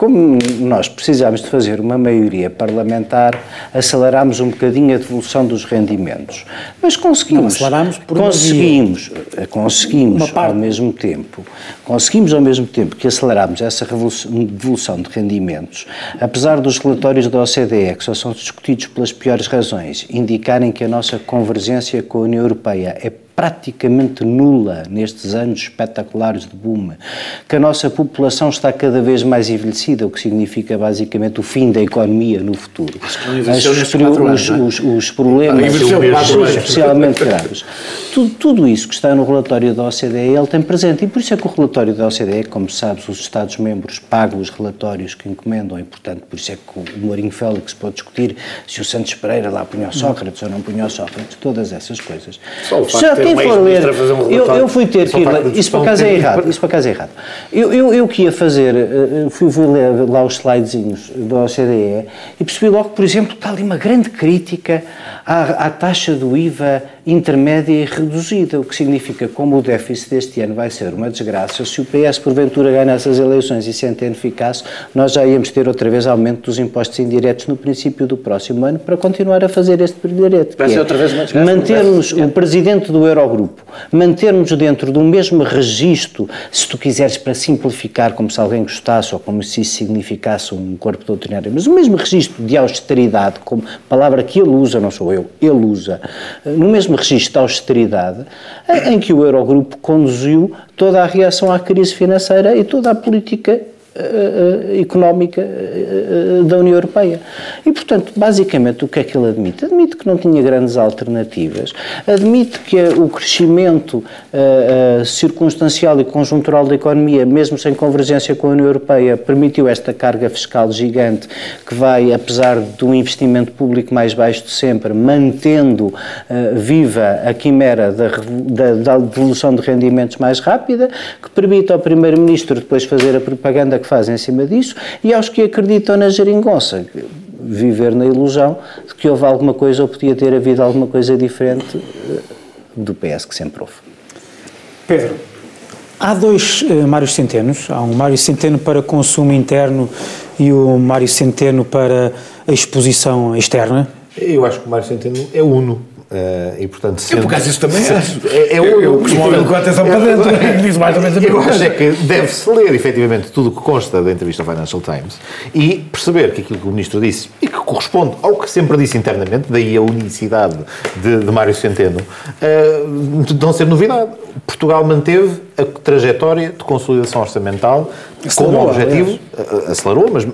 C: Como nós precisamos de fazer uma maioria parlamentar, aceleramos um bocadinho a devolução dos rendimentos. Mas conseguimos. Não,
A: por
C: conseguimos, conseguimos ao mesmo tempo, conseguimos ao mesmo tempo que aceleramos essa devolução de rendimentos, apesar dos relatórios da OCDE, que só são discutidos pelas piores razões, indicarem que a nossa convergência com a União Europeia é praticamente nula nestes anos espetaculares de boom, que a nossa população está cada vez mais envelhecida, o que significa basicamente o fim da economia no futuro. As, os, os, os, os, problemas são especialmente graves. Tudo, tudo, isso que está no relatório da OCDE, ele tem presente, e por isso é que o relatório da OCDE, como sabes, os Estados-membros pagam os relatórios que encomendam, e portanto, por isso é que o Mourinho Félix pode discutir se o Santos Pereira lá punha o Sócrates ou não punha o Sócrates, todas essas coisas.
D: Só o facto um
C: eu, eu, fui ter que ir, isso por acaso é errado, isso por acaso é errado. Eu, eu, eu que ia fazer, eh, fui, fui ler lá os slidezinhos da OCDE e percebi logo, por exemplo, que está ali uma grande crítica à, à taxa do IVA intermédia e reduzida, o que significa como o déficit deste ano vai ser uma desgraça, se o PS porventura ganha essas eleições e se entende eficaz, nós já íamos ter outra vez aumento dos impostos indiretos no princípio do próximo ano para continuar a fazer este brilharete.
B: Vai ser
C: é
B: outra vez uma desgraça.
C: Mantermos o presidente do Eurogrupo, mantermos dentro do mesmo registro, se tu quiseres para simplificar, como se alguém gostasse ou como se isso significasse um corpo doutrinário, mas o mesmo registro de austeridade, como palavra que ele usa, não sou eu, ele usa, no mesmo registro de austeridade, em que o Eurogrupo conduziu toda a reação à crise financeira e toda a política uh, económica uh, da União Europeia. E, portanto, basicamente, o que é que ele admite? Admite que não tinha grandes alternativas, admite que o crescimento circunstancial e conjuntural da economia, mesmo sem convergência com a União Europeia, permitiu esta carga fiscal gigante que vai, apesar do investimento público mais baixo de sempre, mantendo viva a quimera da, da, da devolução de rendimentos mais rápida, que permite ao Primeiro-Ministro depois fazer a propaganda que faz em cima disso, e aos que acreditam na geringonça, viver na ilusão de que houve alguma coisa ou podia ter havido alguma coisa diferente eh, do PS que sempre houve.
A: Pedro, há dois uh, Mário Centenos. Há um Mário Centeno para consumo interno e o Mário Centeno para a exposição externa.
D: Eu acho que o Mário Centeno é uno. Uh, e portanto,
B: sendo, eu por acaso isso também acho.
D: É, é
B: eu, eu costumo ouvir com atenção para dentro, (laughs) diz mais ou menos a
D: Eu acho é que deve-se ler efetivamente tudo o que consta da entrevista ao Financial Times e perceber que aquilo que o Ministro disse e que corresponde ao que sempre disse internamente, daí a unicidade de, de Mário Centeno, uh, não ser novidade. Portugal manteve a trajetória de consolidação orçamental acelerou, como objetivo, aliás. acelerou, mas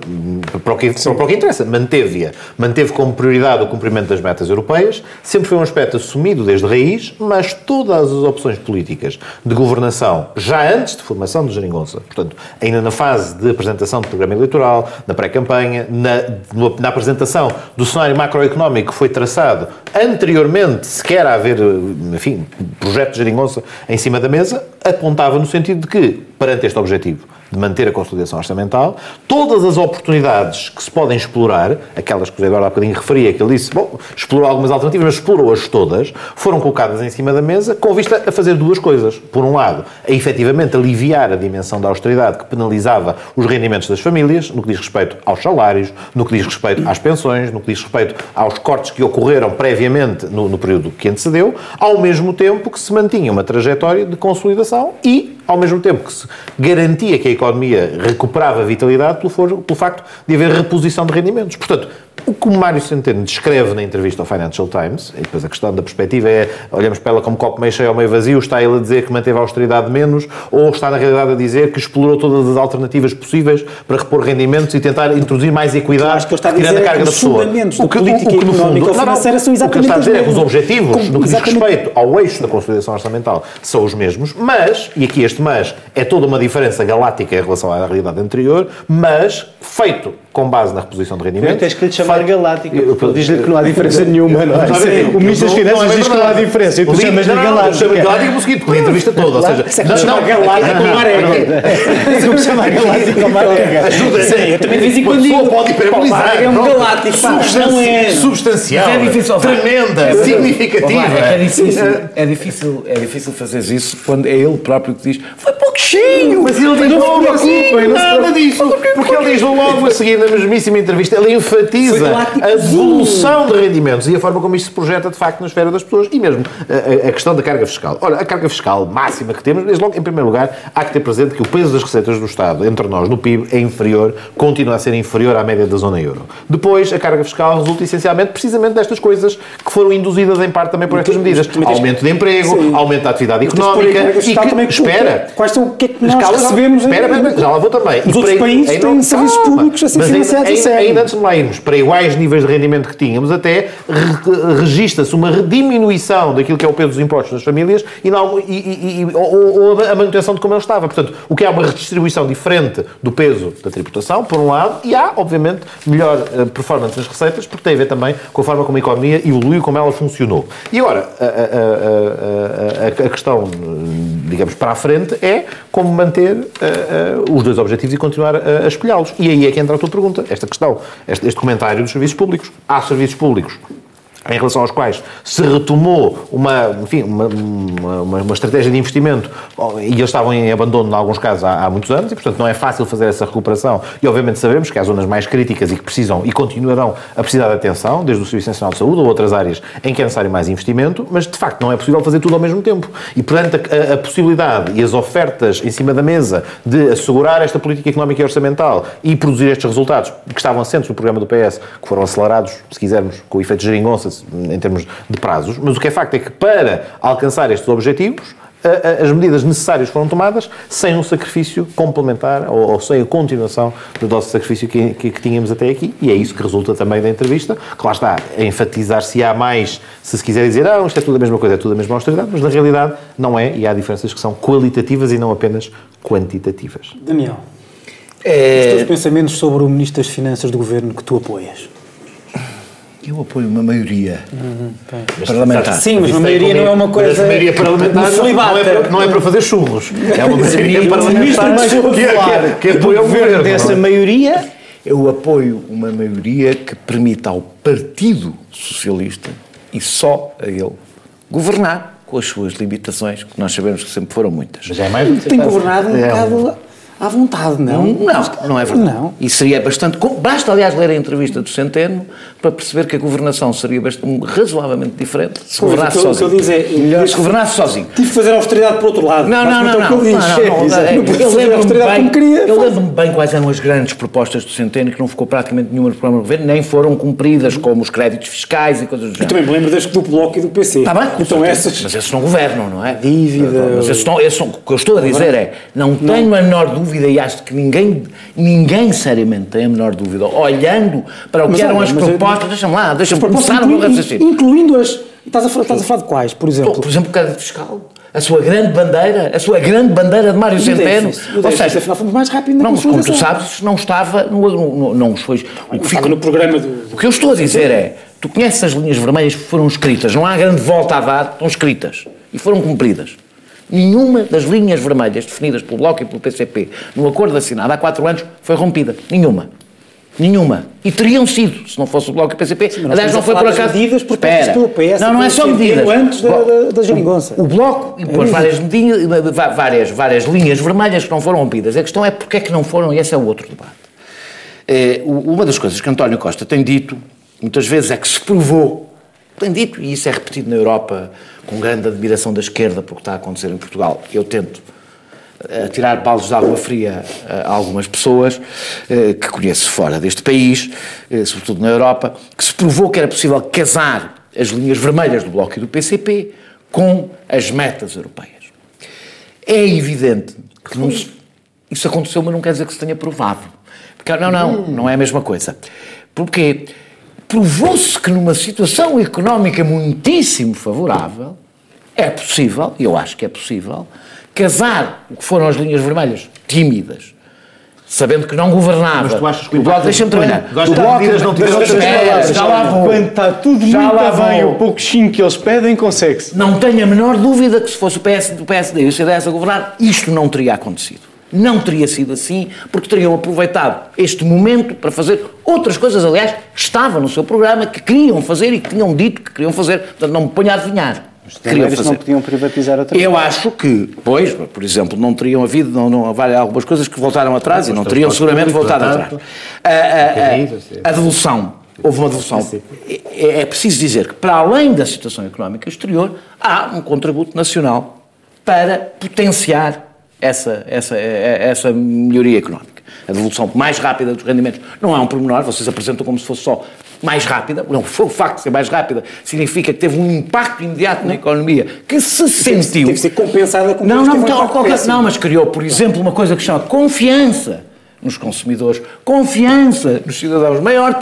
D: para o que, para o que interessa, manteve-a. Manteve como prioridade o cumprimento das metas europeias, sempre foi um aspecto assumido desde raiz, mas todas as opções políticas de governação, já antes de formação de Geringonça, portanto, ainda na fase de apresentação do programa eleitoral, na pré-campanha, na, na apresentação do cenário macroeconómico que foi traçado anteriormente, sequer a haver, enfim, projeto de Geringonça em cima da mesa, apontava no sentido de que, perante este objetivo, de manter a consolidação orçamental, todas as oportunidades que se podem explorar, aquelas que o Eduardo há bocadinho referia, que ele disse, bom, explorou algumas alternativas, mas explorou-as todas, foram colocadas em cima da mesa com vista a fazer duas coisas. Por um lado, a efetivamente aliviar a dimensão da austeridade que penalizava os rendimentos das famílias, no que diz respeito aos salários, no que diz respeito às pensões, no que diz respeito aos cortes que ocorreram previamente no, no período que antecedeu, ao mesmo tempo que se mantinha uma trajetória de consolidação e ao mesmo tempo que se garantia que a economia recuperava vitalidade pelo, pelo facto de haver reposição de rendimentos. Portanto, o que o Mário Centeno descreve na entrevista ao Financial Times, e depois a questão da perspectiva é, olhamos para ela como copo meio cheio ou meio vazio, está ele a dizer que manteve a austeridade menos, ou está na realidade a dizer que explorou todas as alternativas possíveis para repor rendimentos e tentar introduzir mais equidade,
A: acho que está a dizer
D: tirando a carga da pessoa.
A: O que, política o, o que no fundo, não, não,
C: são exatamente
D: o que ele está a dizer é que os objetivos, no que diz respeito ao eixo da consolidação orçamental, são os mesmos, mas, e aqui este mas, é toda uma diferença galáctica em relação à realidade anterior, mas feito com base na reposição de rendimentos.
C: Que lhe chamar galáctica. Diz-lhe que não há diferença nenhuma, não é? O Ministro das Finanças diz que não há diferença. E tu chamas-lhe galáctica.
D: Chama-lhe galáctica pelo seguinte, pela entrevista toda. Ou seja,
A: não chama galáctica como marega.
C: Não chama galáctica como marega.
D: Ajuda.
A: Sim, eu também de vez em quando digo.
D: pode hiperbolizar.
A: É um galáctico. Não é.
D: Substancial.
B: É difícil.
D: Tremenda. Significativa.
B: É difícil. É difícil. É difícil fazer isso quando é ele próprio que diz foi pouquinho.
D: Mas ele diz
B: não
D: logo assim. Nada disso. Porque ele diz logo a seguir na mesmíssima entrevista ele enfatiza a devolução de rendimentos e a forma como isto se projeta de facto na esfera das pessoas e mesmo a, a, questão da carga fiscal. Ora, a carga fiscal máxima que temos, desde logo, em primeiro lugar, há que ter presente que o peso das receitas do Estado entre nós no PIB é inferior, continua a ser inferior à média da zona euro. Depois, a carga fiscal resulta essencialmente precisamente destas coisas que foram induzidas em parte também por estas medidas. Aumento de emprego, Sim. aumento da atividade económica e que, espera...
A: Quais são o que é que nós recebemos?
D: Espera, espera, já lá vou também.
A: Os outros países têm serviços públicos assim financiados a sério
D: ainda antes de lá irmos para iguais níveis de rendimento que tínhamos, até registra-se uma diminuição daquilo que é o peso dos impostos das famílias e, não, e, e, e ou, ou, a manutenção de como ele estava. Portanto, o que é uma redistribuição diferente do peso da tributação, por um lado, e há, obviamente, melhor eh, performance nas receitas, porque tem a ver também com a forma como a economia evoluiu, como ela funcionou. E agora, a, a, a, a questão, digamos, para a frente é como manter os dois objetivos e continuar a, espelhá-los. E aí é que entra a tua pergunta, esta questão, este, este comentário dos serviços públicos. Há serviços públicos em relação aos quais se retomou uma, enfim, uma, uma, uma estratégia de investimento e eles estavam em abandono, em alguns casos, há, há, muitos anos e, portanto, não é fácil fazer essa recuperação. E, obviamente, sabemos que há zonas mais críticas e que precisam e continuarão a precisar de atenção, desde o Serviço Nacional de Saúde ou outras áreas em que é necessário mais investimento, mas, de facto, não é possível fazer tudo ao mesmo tempo. E, portanto, a, a possibilidade e as ofertas em cima da mesa de assegurar esta política económica e orçamental e produzir estes resultados que estavam assentes no programa do PS, que foram acelerados, se quisermos, com o efeito de geringonça em termos de prazos, mas o que é facto é que para alcançar estes objetivos, as medidas necessárias foram tomadas sem um sacrifício complementar ou, ou sem a continuação do nosso sacrifício que, que, que, tínhamos até aqui. E é isso que resulta também da entrevista, que lá está, a enfatizar se há mais, se se quiser dizer, ah, isto é tudo a mesma coisa, é tudo a mesma austeridade, mas na realidade não é, e há diferenças que são qualitativas e não apenas quantitativas.
A: Daniel, é... os teus pensamentos sobre o Ministro das Finanças do Governo que tu apoias?
B: Eu apoio uma maioria uhum, parlamentar.
A: Sim, mas uma maioria não é uma coisa. Mas a
D: maioria parlamentar não, não, é para, não é para fazer churros. É uma (laughs) maioria parlamentar mais popular.
B: Que, que, que apoia o governo. Dessa maioria, eu apoio uma maioria que permita ao Partido Socialista e só a ele governar com as suas limitações, que nós sabemos que sempre foram muitas.
A: Mas é mais Tem governado um é. bocado à vontade, não?
B: Não, não é verdade. Não. E seria bastante. Basta, aliás, ler a entrevista do Centeno para perceber que a governação seria bastante, razoavelmente diferente se governasse sozinho.
A: Que eu é, melhor
B: se governasse sozinho.
A: Tive que fazer austeridade por outro lado.
B: Não, não, não. não, Eu lembro-me bem, eu lembro bem quais eram as grandes propostas do Centeno que não ficou praticamente nenhuma no programa do governo, nem foram cumpridas, como os créditos fiscais e coisas do género.
A: Eu também me lembro das do Bloco e do PC.
B: Está bem,
A: então essas...
B: mas esses não governam, não é?
A: Dívida.
B: Mas esses não, esses não, o que eu estou a dizer é, não tenho a menor dúvida dúvida, e acho que ninguém, ninguém seriamente tem a menor dúvida, olhando para o que mas, eram as propostas, deixa-me lá, deixa-me começar
A: inclui, o raciocínio. Incluindo as. Estás a, falar, estás a falar de quais, por exemplo?
B: Por exemplo, o crédito fiscal. A sua grande bandeira, a sua grande bandeira de Mário Centeno.
A: Ou seja, afinal fomos mais rápido na
B: Não, como tu sabes, não estava no, no, não foi.
A: O que fica no programa do.
B: O que eu estou a dizer é, tu conheces as linhas vermelhas que foram escritas, não há grande volta a dar, estão escritas e foram cumpridas. Nenhuma das linhas vermelhas definidas pelo Bloco e pelo PCP no acordo assinado há quatro anos foi rompida. Nenhuma. Nenhuma. E teriam sido, se não fosse o Bloco e o PCP. Sim, Aliás, não foi por acaso.
A: medidas por pelo PS.
B: Não, não é só medidas.
A: Antes da, da, da geringonça.
B: O, o Bloco impôs é várias, medidas, várias, várias linhas vermelhas que não foram rompidas. A questão é porque é que não foram, e esse é o outro debate. É, uma das coisas que António Costa tem dito, muitas vezes, é que se provou, tem dito, e isso é repetido na Europa com grande admiração da esquerda por que está a acontecer em Portugal. Eu tento uh, tirar baldes de água fria a algumas pessoas uh, que conheço fora deste país, sobretudo na Europa, que se provou que era possível casar as linhas vermelhas do Bloco e do PCP com as metas europeias. É evidente que não, isso aconteceu, mas não quer dizer que se tenha provado. Porque, não, não, não é a mesma coisa. Porquê? Provou-se que numa situação económica muitíssimo favorável, é possível, e eu acho que é possível, casar o que foram as linhas vermelhas tímidas, sabendo que não governava. Mas
D: tu achas que
B: o Bloco, deixa-me terminar.
D: O Bloco não tiver outras palavras.
A: Já lá vou. Quando está tudo já muito lá bem, o pouquinho que eles pedem, consegue-se.
B: Não tenho a menor dúvida que se fosse o PS, do PSD e o CDS a governar, isto não teria acontecido. Não teria sido assim, porque teriam aproveitado este momento para fazer outras coisas, aliás, estava no seu programa, que queriam fazer e que tinham dito que queriam fazer. Portanto, não me ponha a adivinhar.
C: Os queriam fazer. não podiam privatizar outra
B: Eu acho que, pois, por exemplo, não teriam havido não, não, algumas coisas que voltaram atrás não, e não teriam seguramente voltado atrás. A, a, a, a devolução houve uma devolução. É, é, preciso dizer que, para além da situação económica exterior, há um contributo nacional para potenciar essa, essa, é, é, essa melhoria económica. A devolução mais rápida dos rendimentos não é um pormenor, vocês apresentam como se fosse só mais rápida, não, o facto de ser mais rápida significa que teve um impacto imediato na economia que se sentiu.
A: Teve que ser compensada com
B: não, não, não, não, mas criou, por exemplo, uma coisa que chama confiança nos consumidores, confiança nos cidadãos, maior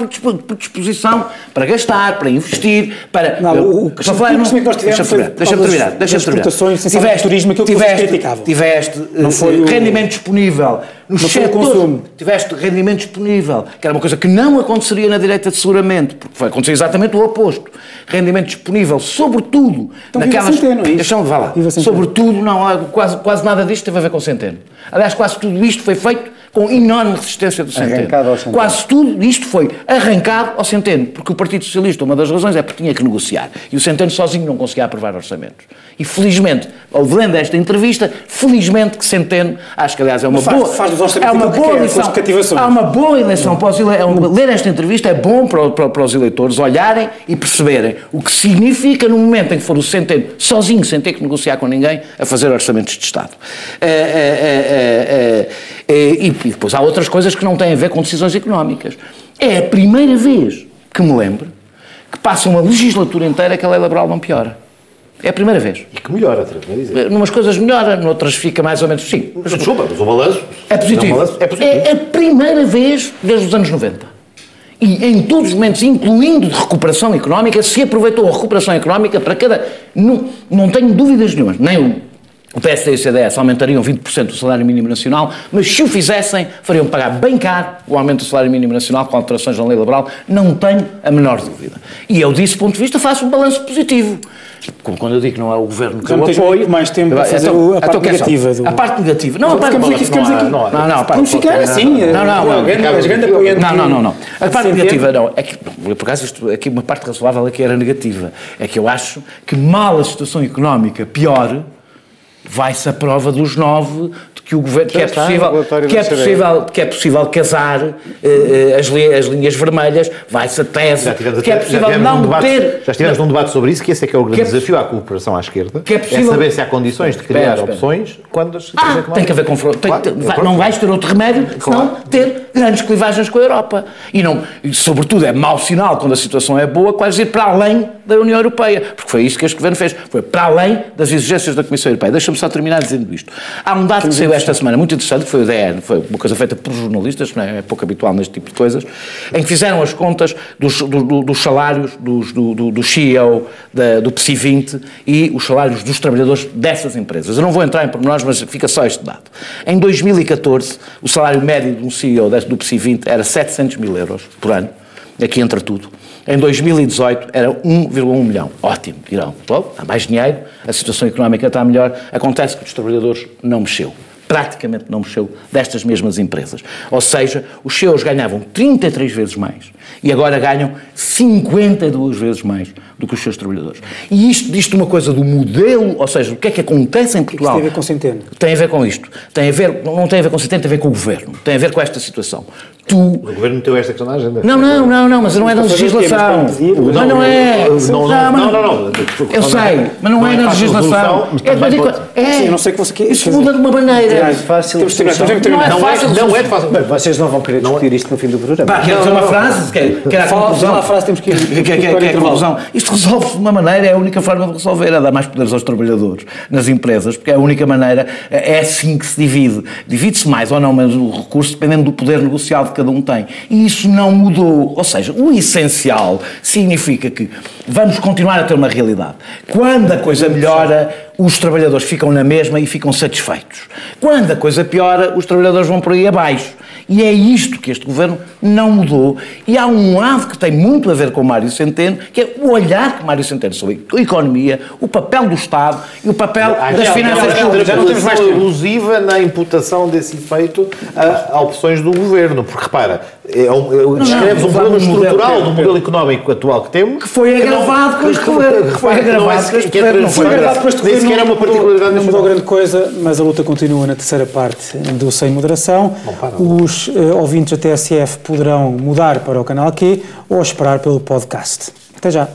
B: predisposição para gastar, para investir, para...
A: Não, o, o, para falar, não, deixa-me
B: terminar, deixa-me terminar, deixa-me terminar.
A: Tiveste, turismo, aquilo
B: tiveste, que tiveste não foi uh, rendimento disponível no setor, tiveste rendimento disponível, que era uma coisa que não aconteceria na direita de seguramente, porque vai acontecer exatamente o oposto. Rendimento disponível, sobretudo,
A: então, naquelas... Centeno, é
B: Deixa-me lá. Sobretudo, não, quase, quase nada disto teve a ver com Centeno. Aliás, quase tudo isto foi feito com enorme resistência do Centeno.
C: Centeno.
B: Quase tudo isto foi arrancado ao Centeno, porque o Partido Socialista, uma das razões é porque tinha que negociar. E o Centeno sozinho não conseguia aprovar orçamentos. E felizmente, ao lendo esta entrevista, felizmente que Centeno, acho que aliás é uma
A: Faz-
B: boa.
A: faz
B: é uma boa
A: cativações.
B: Há uma boa eleição para os ele... é Ler esta entrevista é bom para, para- para os eleitores olharem e perceberem o que significa no momento em que for o Centeno, sozinho, sem ter que negociar com ninguém, a fazer orçamentos de Estado. É, é, é, e e depois há outras coisas que não têm a ver com decisões económicas. É a primeira vez que me lembro que passa uma legislatura inteira que a lei laboral não piora. É a primeira vez.
D: E que melhora, atrevo-me dizer.
B: Numas coisas melhora, noutras fica mais ou menos sim.
D: Mas desculpa, mas o balanço.
B: É positivo.
D: balanço é positivo.
B: É a primeira vez desde os anos 90. E em todos os momentos, incluindo de recuperação económica, se aproveitou a recuperação económica para cada. Não, não tenho dúvidas nenhumas. Nem o, o PSD e o CDS aumentariam 20% do salário mínimo nacional, mas se o fizessem, fariam pagar bem caro o aumento do salário mínimo nacional com alterações na lei laboral. Não tenho a menor dúvida. E eu, desse ponto de vista, faço um balanço positivo. Como quando eu digo que não é o governo que
A: Já
B: eu
A: não
B: apoio.
A: mais tempo para
B: Então-
A: fazer
B: então-
A: a
B: então
A: parte negativa do-
B: A parte negativa. Não, a parte
A: Ficamos aqui, ficamos
B: não. Não, há- não, não,
A: Vamos ficar assim.
B: Não, não, não. Não,
A: que-
B: não, não, não. A parte negativa não. É que, por acaso, isto, aqui uma parte razoável aqui era negativa. É que eu acho que mal a situação económica pior, vai-se à prova dos nove de que o governo que
C: Já
B: é
C: está,
B: possível que é possível que é possível casar eh, as, li- as linhas vermelhas vai-se a tese
D: Já
B: que é
D: já
B: possível
D: tivemos
B: não
D: um debate,
B: ter
D: já estivemos num debate sobre isso, que esse é que é o grande
B: Que é-
D: desafio à cooperação à esquerda.
B: Que é possível-
D: saber se há condições de criar
B: Espera, espera.
D: opções quando as
B: Ah, tem que haver confronto. Tem-
D: Claro,
B: tem-
D: é
B: vai-
D: claro.
B: não vais ter outro remédio senão ter grandes clivagens com a Europa. E, não, e, sobretudo, é mau sinal quando a situação é boa, quase ir para além da União Europeia. Porque foi isso que este governo fez. Foi para além das exigências da Comissão Europeia. Deixa-me só terminar dizendo isto. Há um dado que saiu esta semana muito interessante, que foi o DN, foi uma coisa feita por jornalistas, não é, é pouco habitual neste tipo de coisas, em que fizeram as contas dos, do- do- dos salários dos, do, do, do CEO, da- do PSI 20 e os salários dos trabalhadores dessas empresas. Eu não vou entrar em pormenores, mas fica só este dado. Em 2014, o salário médio de um CEO do PSI 20 era 700 mil euros por ano, aqui entra tudo. Em 2018 era 1,1 milhão. Ótimo, dirão. Bom, há mais dinheiro, a situação económica está melhor. Acontece que os trabalhadores não mexeu. Praticamente não mexeu destas mesmas empresas. Ou seja, os CEOs ganhavam 33 vezes mais e agora ganham 52 vezes mais do que os seus trabalhadores. E isto diz uma coisa do modelo, ou seja, o que é que acontece em
A: Isso
B: Portugal.
A: tem a ver com Centeno.
B: Tem a ver com isto. Tem a ver, não tem a ver com o tem a ver com o governo. Tem a ver com esta situação. Tu.
D: O governo meteu esta questão na agenda.
B: Não, não, não, não, mas não é
A: o quê?
B: legislação.
A: Mas
B: não é.
D: Não, não, não.
B: Eu sei, mas não, é
D: é
B: na
D: fácil
B: legislação. É, é.
A: Não sei o que você quer
B: Isso muda de uma maneira.
C: É fácil.
B: Não é
D: é,
B: fácil.
D: é
C: vocês não vão querer discutir isto no fim do programa.
B: Pá, quer dizer uma frase? Quer, a
A: Fala-
B: conclusão?
A: fala a frase, temos que ir-
B: a conclusão? Isto resolve-se de uma maneira, é a única forma de resolver, é dar mais poderes aos trabalhadores nas empresas, porque é a única maneira, é assim que se divide. Divide-se mais ou não, mas o recurso dependendo do poder negocial cada um tem. E isso não mudou. Ou seja, o essencial significa que vamos continuar a ter uma realidade. Quando a coisa melhora, os trabalhadores ficam na mesma e ficam satisfeitos. Quando a coisa piora, os trabalhadores vão por aí abaixo. E é isto que este governo não mudou. E há um lado que tem muito a ver com Mário Centeno, que é o olhar que Mário Centeno sobre a economia, o papel do Estado e o papel das finanças públicas.
D: Já não temos mais abusiva na imputação desse efeito a, a opções do governo, porque repara, é um, é- descreves
B: não,
D: um problema estrutural do modelo económico atual que temos.
B: Que foi agravado com este
D: que-
B: governo.
D: que-
B: foi
D: não é
B: agravado com este
D: que é
B: governo. Não foi agravado
A: com este
D: Nem
A: governo,
D: sequer é uma particularidade
A: Não mudou grande coisa, mas a luta continua na terceira parte do Sem Moderação. Os eh, ouvintes da TSF poderão mudar para o canal Q ou esperar pelo podcast. Até já.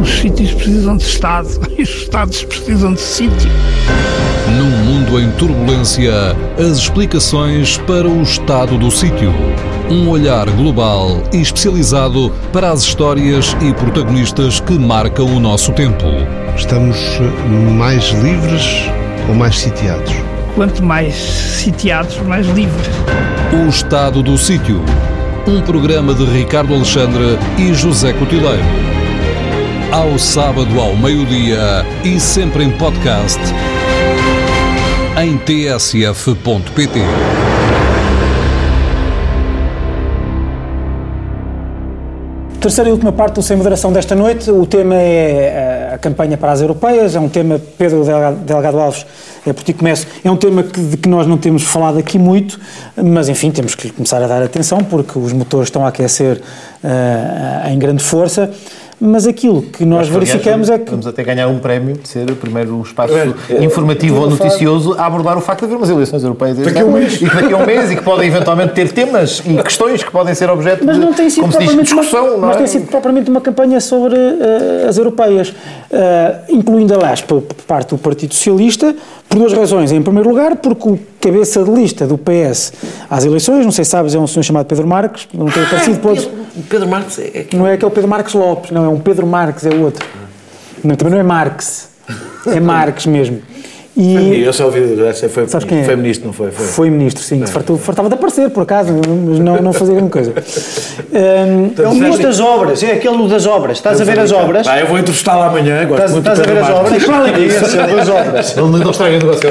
F: Os sítios precisam de Estado (laughs) e os Estados precisam de sítio.
G: Num mundo em turbulência, as explicações para o estado do sítio. Um olhar global e especializado para as histórias e protagonistas que marcam o nosso tempo.
F: Estamos mais livres ou mais sitiados? Quanto mais sitiados, mais livres.
G: O estado do sítio. Um programa de Ricardo Alexandre e José Cotileiro. Ao sábado ao meio-dia e sempre em podcast em tsf.pt.
A: Terceira e última parte do Sem Moderação desta noite. O tema é a campanha para as europeias, é um tema, Pedro Delgado Alves, é por ti começo, é um tema que, de que nós não temos falado aqui muito, mas enfim, temos que começar a dar atenção porque os motores estão a aquecer uh, em grande força mas aquilo que nós mas, verificamos
D: aliás,
A: é que.
D: Vamos até ganhar um prémio de ser o primeiro espaço é, informativo ou noticioso a abordar o facto de haver umas eleições europeias
A: daqui a um mês.
D: e que daqui a um mês e que podem eventualmente ter temas e questões que podem ser objeto
A: mas não tem sido
D: se diz, discussão.
A: Uma,
D: não
A: mas
D: é?
A: tem sido propriamente uma campanha sobre uh, as europeias, uh, incluindo, aliás, por parte do Partido Socialista, por duas razões. Em primeiro lugar, porque o cabeça de lista do PS às eleições, não sei se sabes, é um senhor chamado Pedro Marques, não tem.
B: Ah, Pedro, Pedro Marques é...
A: Não é aquele Pedro Marques Lopes, não, é um Pedro Marques, é outro. Não, também não é Marques, é Marques mesmo.
B: E, eu só ouvi, foi,
A: sabes quem é?
B: foi ministro, não foi? Foi,
A: foi ministro, sim. É. Fartou, fartava de aparecer, por acaso, mas não, não fazia grande coisa.
C: Um, é o ministro das obras, é aquele das obras. Estás a ver as obras?
B: Ah, eu vou entrevistá-lo amanhã.
C: Estás, estás a ver as obras? E para além disso, das obras.
D: Não, negócio.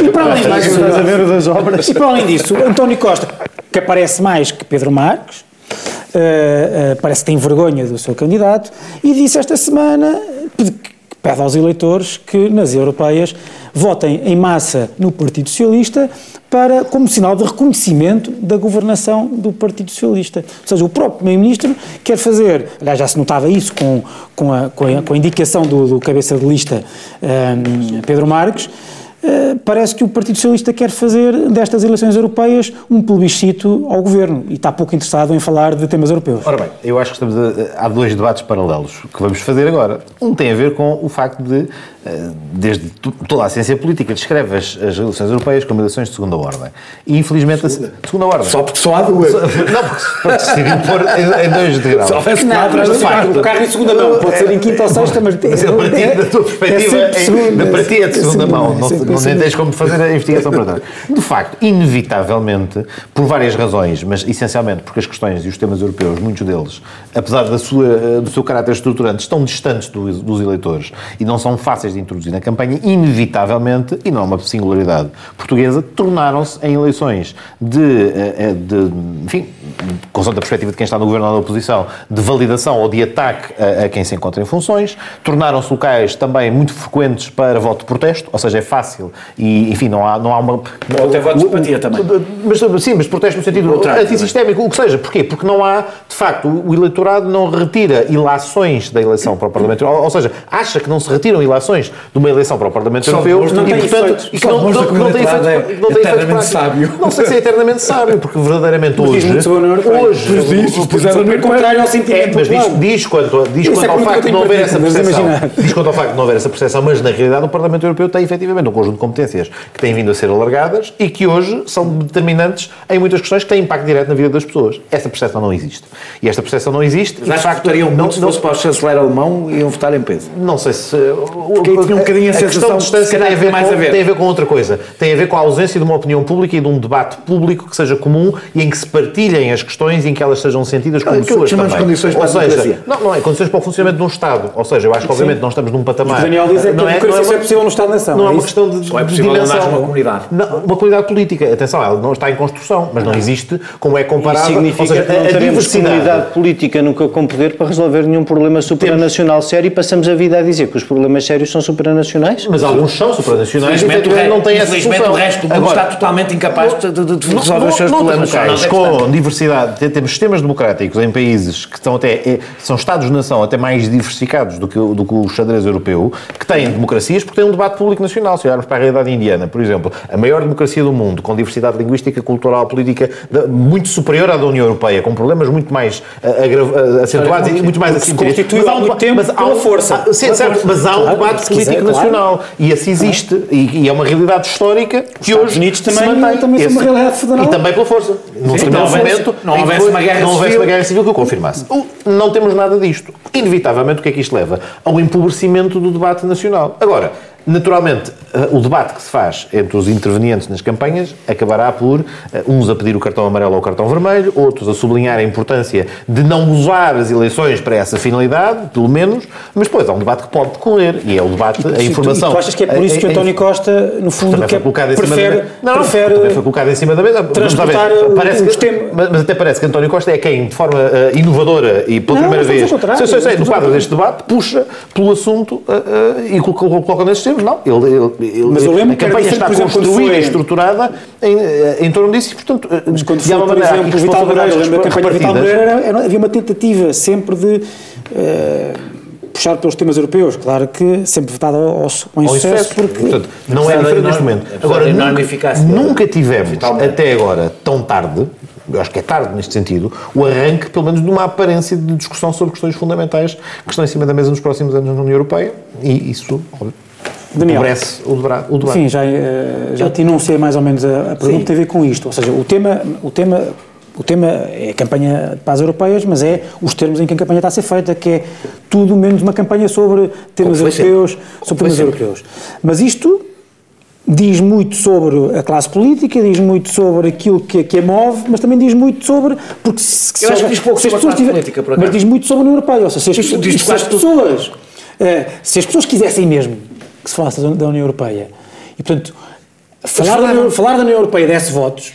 A: E para além disso,
C: estás a ver o das obras.
A: E para além disso, António Costa, que aparece mais que Pedro Marques, uh, uh, parece que tem vergonha do seu candidato, e disse esta semana pede aos eleitores que nas europeias votem em massa no Partido Socialista para, como sinal de reconhecimento da governação do Partido Socialista. Ou seja, o próprio Primeiro-Ministro quer fazer, aliás, já se notava isso com, com, a, com, a, com a indicação do, do cabeça de lista um, Pedro Marques, parece que o Partido Socialista quer fazer destas eleições europeias um plebiscito ao governo e está pouco interessado em falar de temas europeus.
D: Ora bem, eu acho que estamos a, há dois debates paralelos que vamos fazer agora. Um tem a ver com o facto de eh, desde toda a ciência política, descreve as, as eleições europeias como eleições de segunda ordem. E infelizmente. Segunda, a, segunda ordem.
B: Só porque só há duas.
D: Não, porque se pôr em, em dois degraus.
A: Só houvesse quatro, mas facto. O carro em segunda mão, pode ser em quinta ou sexta, mas.
D: Mas a partir é, da tua perspectiva, é, segunda, para ti é de segunda, mão. Não, não nem tens como fazer a investigação para trás. De facto, inevitavelmente, por várias razões, mas essencialmente porque as questões e os temas europeus, muitos deles, apesar da sua, do seu caráter estruturante, estão distantes do, dos eleitores e não são fáceis de introduzir na campanha, inevitavelmente, e não é uma singularidade portuguesa, tornaram-se em eleições de, eh, eh, de, enfim, consoante a perspectiva de quem está no governo ou na oposição, de validação ou de ataque a, a quem se encontra em funções, tornaram-se locais também muito frequentes para voto de protesto, ou seja, é fácil e, enfim, não há, não há uma...
B: Ou até voto de simpatia também.
D: Mas, sim, mas protesto no sentido antissistémico, o que seja. Porquê? Porque não há, de facto, o eleitorado não retira ilações da eleição para o Parlamento, ou, ou seja, acha que não se retiram ilações de uma eleição para o Parlamento Europeu
B: e,
D: portanto,
B: e que não, não, não, tem efeito, é não tem eternamente sábio.
D: Não sei se é eternamente sábio, porque verdadeiramente (laughs) hoje... Hoje...
B: Mas diz, exatamente
A: contrário ao sentimento
D: Mas diz, diz quanto, diz quanto ao facto de não haver essa percepção. Diz quanto ao facto de não haver essa percepção, mas na realidade o Parlamento Europeu tem efetivamente um conjunto de competências que têm vindo a ser alargadas e que hoje são determinantes em muitas questões que têm impacto direto na vida das pessoas. Essa percepção não existe. E esta percepção não existe.
B: Mas de facto, teriam não, se fosse para o chanceler alemão, iam votar em peso.
D: Não sei se...
B: Porque aí tinha um bocadinho a, a sensação
D: de distância tem a, ver mais com, a ver. tem a ver com outra coisa. Tem a ver com a ausência de uma opinião pública e de um debate público que seja comum e em que se partilhem as questões e em que elas sejam sentidas como suas também.
B: condições para
D: Ou seja, não, não é condições para o funcionamento de um Estado. Ou seja, eu acho que obviamente não estamos num patamar...
A: O Daniel diz é que
D: não
A: a democracia é, não é, possível no Estado-nação.
D: Não é, uma questão de,
B: Só é possível
D: dimensão.
B: uma comunidade.
D: Não, uma comunidade política. Atenção, ela não está em construção, mas não existe como é comparável.
C: Isso significa
D: seja,
C: que não a teremos comunidade política nunca com poder para resolver nenhum problema supranacional sério e passamos a vida a dizer que os problemas sérios são supranacionais.
D: Mas alguns são supranacionais e
B: não têm essa solução. o resto do mundo está totalmente incapaz de, de, de resolver os seus problemas.
D: Locais, com diversidade, temos sistemas democráticos em países que estão até, são Estados-nação até mais diversificados do que, do que o xadrez europeu, que têm democracias porque têm um debate público nacional. Se olharmos para a realidade indiana, por exemplo, a maior democracia do mundo, com diversidade linguística, cultural, política muito superior à da União Europeia, com problemas muito mais uh, acentuados e muito mais
A: assimétricos. Mas há um tempo mas há uma força.
D: Há, sim, certo, mas há um debate político nacional e esse existe e, é uma realidade histórica que hoje
A: Unidos também, se mantém. também esse, uma realidade federal.
D: E também pela força.
B: Sim, não momento, não houvesse uma guerra
D: não houvesse uma guerra civil que o confirmasse. Não temos nada disto. Inevitavelmente, o que é que isto leva? Ao empobrecimento do debate nacional. Agora, Naturalmente, eh, o debate que se faz entre os intervenientes nas campanhas acabará por eh, uns a pedir o cartão amarelo ou o cartão vermelho, outros a sublinhar a importância de não usar as eleições para essa finalidade, pelo menos, mas depois há um debate que pode decorrer e é o debate, a informação.
A: E tu achas que é por isso que António Costa, no fundo, que
D: cima
A: prefere,
D: da mesa. Não,
A: prefere
D: também foi colocado em cima da mesa.
A: Transportar o-
D: Parece que- mas, mas até parece que António Costa é quem, de forma eh, inovadora e pela
A: Não,
D: primeira vez, sei, sei, sei, no quadro deste debate, puxa pelo assunto eh, eh, e coloca, coloca nesses Não, ele, ele- ele-
A: Mas eu lembro
D: a
A: que era
D: campanha está
A: exemplo,
D: construída
A: foi-
D: e estruturada em, eh, em torno disso e, portanto, eh,
A: Mas quando
D: de
A: foi,
D: alguma
A: por exemplo, Vital Moreira, lembro da campanha de Vital. Moreira, havia uma tentativa sempre de eh, puxar pelos temas europeus. Claro que sempre votado ao, ao, ao
D: Ao
A: insucesso,
D: insucesso,
A: porque...
D: portanto, não é diferente neste
B: enorme-
D: momento. Agora, nunca,
B: eficácia
D: nunca tivemos,
B: Vitalmente.
D: até agora, tão tarde, eu acho que é tarde neste sentido, o arranque, pelo menos, de uma aparência de discussão sobre questões fundamentais que estão em cima da mesa nos próximos anos na União Europeia e isso óbvio,
A: Daniel.
D: empobrece o debate. O debate.
A: Sim, já, eh, já te enunciei mais ou menos a, a pergunta tem a ver com isto. Ou seja, o tema, o tema, o tema é a campanha para as europeias, mas é os termos em que a campanha está a ser feita, que é tudo menos uma campanha sobre temas europeus,
B: sempre.
A: sobre temas europeus. Mas isto diz muito sobre a classe política, diz muito sobre aquilo que, que a move, mas também diz muito sobre. Porque se,
B: Eu acho que diz pouco
A: se as
B: sobre a
A: pessoas
B: classe
A: tiver-
B: política, por
A: Mas diz muito sobre a União Europeia. Ou seja, se as, se as pessoas. eh, se as pessoas quisessem mesmo que se falasse da da União Europeia e, portanto, falar da,
B: falaram.
A: União, falar da União Europeia desse votos,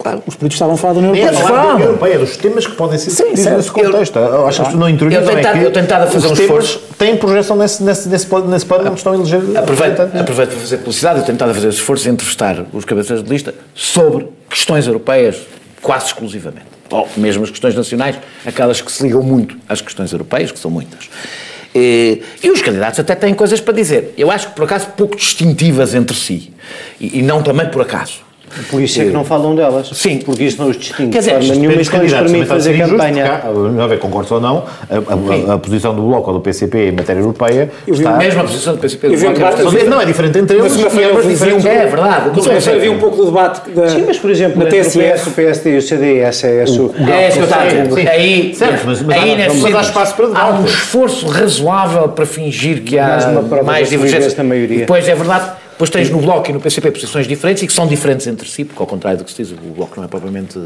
A: claro, os políticos estavam a falar da União
D: Nem é
A: Europeia.
D: falar da União Europeia, dos temas que podem ser discutidos nesse contexto. Eu acho que pessoas não interiorizam
B: Eu tentava-
D: é
B: eu tentava fazer
D: os
B: um esforço.
D: têm projeção nesse, nesse, nesse, nesse plano onde estão a eleger
B: Aproveito,
D: representantes.
B: aproveito para fazer publicidade. Eu tentava fazer esse esforço de entrevistar os cabeças de lista sobre questões europeias, quase exclusivamente. Ou mesmo as questões nacionais, aquelas que se ligam muito às questões europeias, que são muitas. E, e os candidatos até têm coisas para dizer. Eu acho que, por acaso, pouco distintivas entre si. E, e não também por acaso.
C: Por isso é que não falam delas.
B: Sim.
C: Porque isso não os distingue
B: Quer dizer,
C: forma nenhuma e
D: candidatos,
C: permite fazer campanha.
D: Não a ver, concordes ou não, a, a- a posição do Bloco ou do PCP em matéria europeia
A: Eu vi
D: está...
B: A posição do PCP do
A: Eu
B: Bloco é
D: Não é diferente entre
A: Na
D: eles, e ambas
A: eu vi um
B: É
A: pouco-
B: verdade.
A: Na segunda-feira vi um pouco do debate da,
C: Sim, mas por exemplo,
A: na
C: entre o. PS, o PSD e o CDS é esse o...
B: É isso que eu estava a. Aí,
D: mas- mas
B: aí
D: há-
B: nesse
D: mas há espaço para debate.
B: Há um esforço razoável para fingir que há
C: Mais
B: divergência.
C: da maioria.
B: E depois é verdade. Depois tens no Bloco e no PCP posições diferentes e que são diferentes entre si, porque ao contrário do que se diz, o Bloco não é propriamente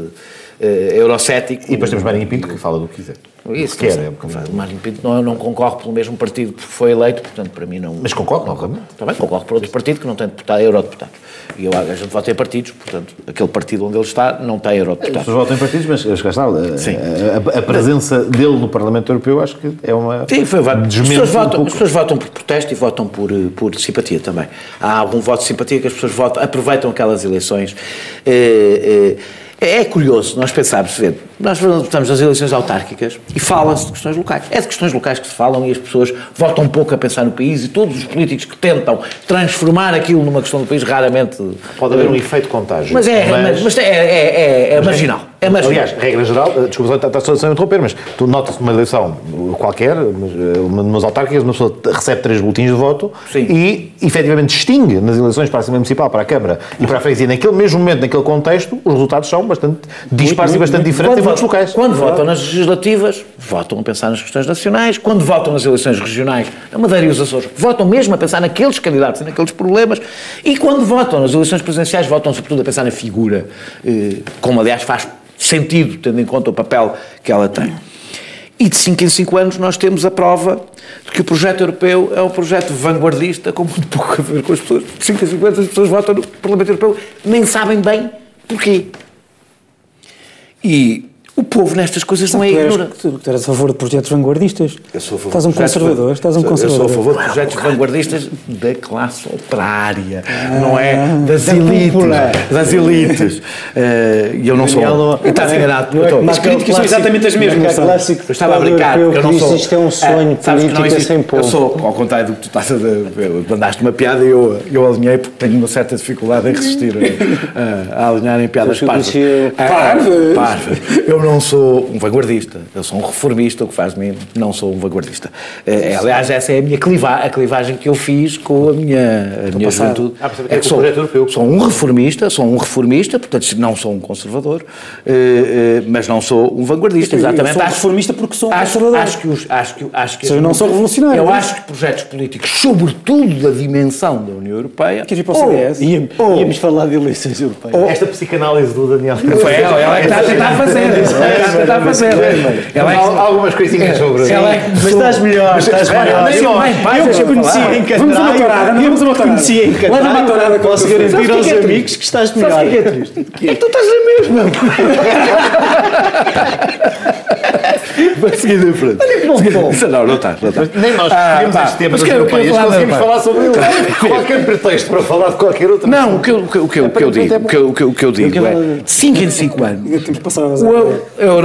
B: eurocético.
D: E depois temos Marinho Pinto que fala do que quiser.
B: Isso,
D: que quer,
B: não,
D: é um bocadinho-
B: Marinho Pinto não, não concorre pelo mesmo partido porque foi eleito, portanto, para mim não.
D: Mas concorre, novamente.
B: Também concorre por outro partido que não tem deputado, eurodeputado. E eu, a gente vota em partidos, portanto, aquele partido onde ele está não tem
D: As
B: eurodeputado.
D: pessoas votam em partidos, mas mas cá está, a-
B: Sim.
D: a, a presença dele no Parlamento Europeu acho que é uma.
B: Sim, foi. As, pessoas votam, as pessoas votam por protesto e votam por, eh, por simpatia também. Há algum voto de simpatia que as pessoas votam, aproveitam aquelas eleições. Eh, eh, é curioso nós pensarmos, vê, nós estamos nas eleições autárquicas e fala-se de questões locais. É de questões locais que se falam e as pessoas votam um pouco a pensar no país e todos os políticos que tentam transformar aquilo numa questão do país raramente.
D: Pode haver um efeito contágio.
B: Mas é, mas, mas é, é, é, é marginal. É marginal.
D: Aliás, regra geral, eh, desculpa, está, só a interromper, mas tu notas numa eleição qualquer, eh, uma- umas autárquicas, uma pessoa recebe três boletins de voto
B: Sim.
D: e efetivamente distingue nas eleições para a Assembleia Municipal, para a Câmara e para a Freguesia, naquele mesmo momento, naquele contexto, os resultados são bastante dispares e bastante diferentes em muitos locais.
B: Quando votam nas legislativas, votam a pensar nas questões nacionais. Quando votam nas eleições regionais, a Madeira e os Açores, votam mesmo a pensar naqueles candidatos e naqueles problemas. E quando votam nas eleições presidenciais, votam sobretudo a pensar na figura, eh, como aliás faz sentido, tendo em conta o papel que ela tem. E de 5 em 5 anos nós temos a prova de que o projeto europeu é um projeto vanguardista, com muito pouco a ver com as pessoas. De 5 em 5 anos as pessoas votam no Parlamento Europeu, nem sabem bem porquê. E o povo nestas coisas não é ignorante.
A: tu, tu eras a favor de projetos vanguardistas.
B: Eu sou a favor
A: Estás um conservador. Estás um
B: Eu
A: conservador.
B: sou a favor de projetos vanguardistas da classe operária, não é
A: Ah,
B: das
C: da
B: elites.
C: popular.
B: Das elites. Eh, E eu não sou.
C: Daniel,
B: E estás enganado.
C: não é
B: eu estou-
C: como
A: As críticas são exatamente as mesmas, sabe?
C: clássico
B: Eu estava a brincar, eu não
C: que
B: sou.
C: isto é um sonho,
B: Ah, não
C: política
B: existe.
C: sem povo.
B: Eu sou, ao contrário do que tu estás a dizer, mandaste uma piada e eu, eu alinhei porque tenho uma certa dificuldade em resistir a, a, alinhar em piadas
C: eu
B: parvas.
C: conhecia-
B: Ah,
A: Parvas?
B: parvas. Eu não sou um vanguardista, eu sou um reformista, o que faz de mim não sou um vanguardista. Eh, aliás, essa é a minha cliva, a clivagem que eu fiz com a minha, a minha juventude.
D: Ah, é que sou,
B: sou um reformista, sou um reformista, portanto não sou um conservador, eh, eh, mas não sou um vanguardista.
A: Eu,
B: exatamente.
A: Eu sou um reformista porque sou um acho, conservador.
B: Acho que, os, acho que, acho que
A: eu não sou revolucionário.
B: Eu acho que projetos políticos, sobretudo da dimensão da União Europeia.
A: Queres ir para o CDS?
C: Íamos, íamos falar de eleições europeias.
D: Ou, esta psicanálise do Daniel.
B: Foi ela, ela é que está a tentar fazer. (laughs) É que está a fazer.
D: Ela é algumas coisinhas sobre.
C: Ela é mas estás melhor, estás melhor.
B: Eu
C: te conheci em Catar.
A: Vamos uma torada, não vamos uma torada. Leva uma torada
C: Posso garantir aos amigos que estás melhor.
B: Sabes o que é triste? É (laughs) que tu estás a mesmo. (laughs) (laughs)
C: Vai seguir em frente.
B: Não, não estás, não estás.
D: Nem nós escolhemos
B: pá,
D: este tema
B: mas que que eu
D: europeias,
B: falar,
D: conseguimos
B: pá.
D: falar sobre ele. Qualquer pretexto para falar de qualquer outra
B: Não, o que eu, o que eu, o que eu, o que eu digo, o que eu, o que eu, o que eu digo é, 5 em 5 anos,
A: que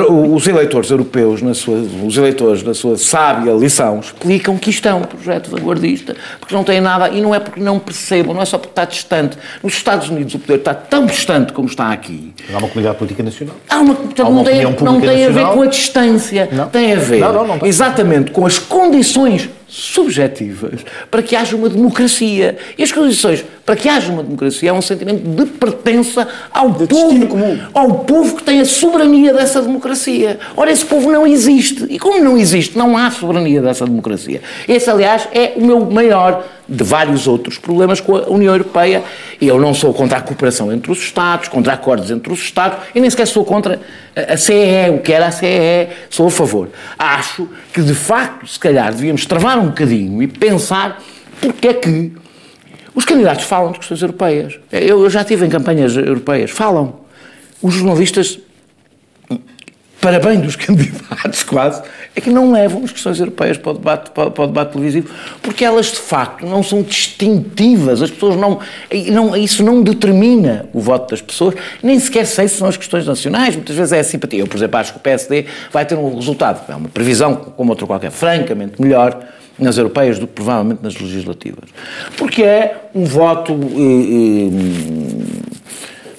B: o- os eleitores europeus, na sua, os eleitores, na sua sábia lição, explicam que isto é um projeto vanguardista, porque não tem nada, e não é porque não percebam, não é só porque está distante. Nos Estados Unidos o poder está tão distante como está aqui.
D: Há uma comunidade política nacional.
B: Há uma, portanto,
D: Há uma
B: não tem, não tem a ver com a distância,
D: Não.
B: tem a ver
D: Não, não, tem.
B: exatamente com as condições subjetivas para que haja uma democracia. E as condições para que haja uma democracia é um sentimento de pertença ao
A: destino
B: povo,
A: comum.
B: ao povo que tem a soberania dessa democracia. Ora, esse povo não existe. E como não existe, não há soberania dessa democracia. Esse, aliás, é o meu maior de vários outros problemas com a União Europeia. Eu não sou contra a cooperação entre os Estados, contra acordos entre os Estados, e nem sequer sou contra a a CEE, o que era a CEE, sou a favor. Acho que, de facto, se calhar devíamos travar um bocadinho e pensar porque é que os candidatos falam de questões europeias. Eu, eu já estive em campanhas europeias, falam. Os jornalistas, para bem dos (laughs) candidatos quase, é que não levam as questões europeias para o, debate, para, para o debate televisivo, porque elas de facto não são distintivas, as pessoas não, não, isso não determina o voto das pessoas, nem sequer sei se são as questões nacionais, muitas vezes é a simpatia. Eu, por exemplo, acho que o PSD vai ter um resultado, é uma previsão como outra qualquer, francamente melhor nas europeias do que provavelmente nas legislativas. Porque é um voto... eh, eh,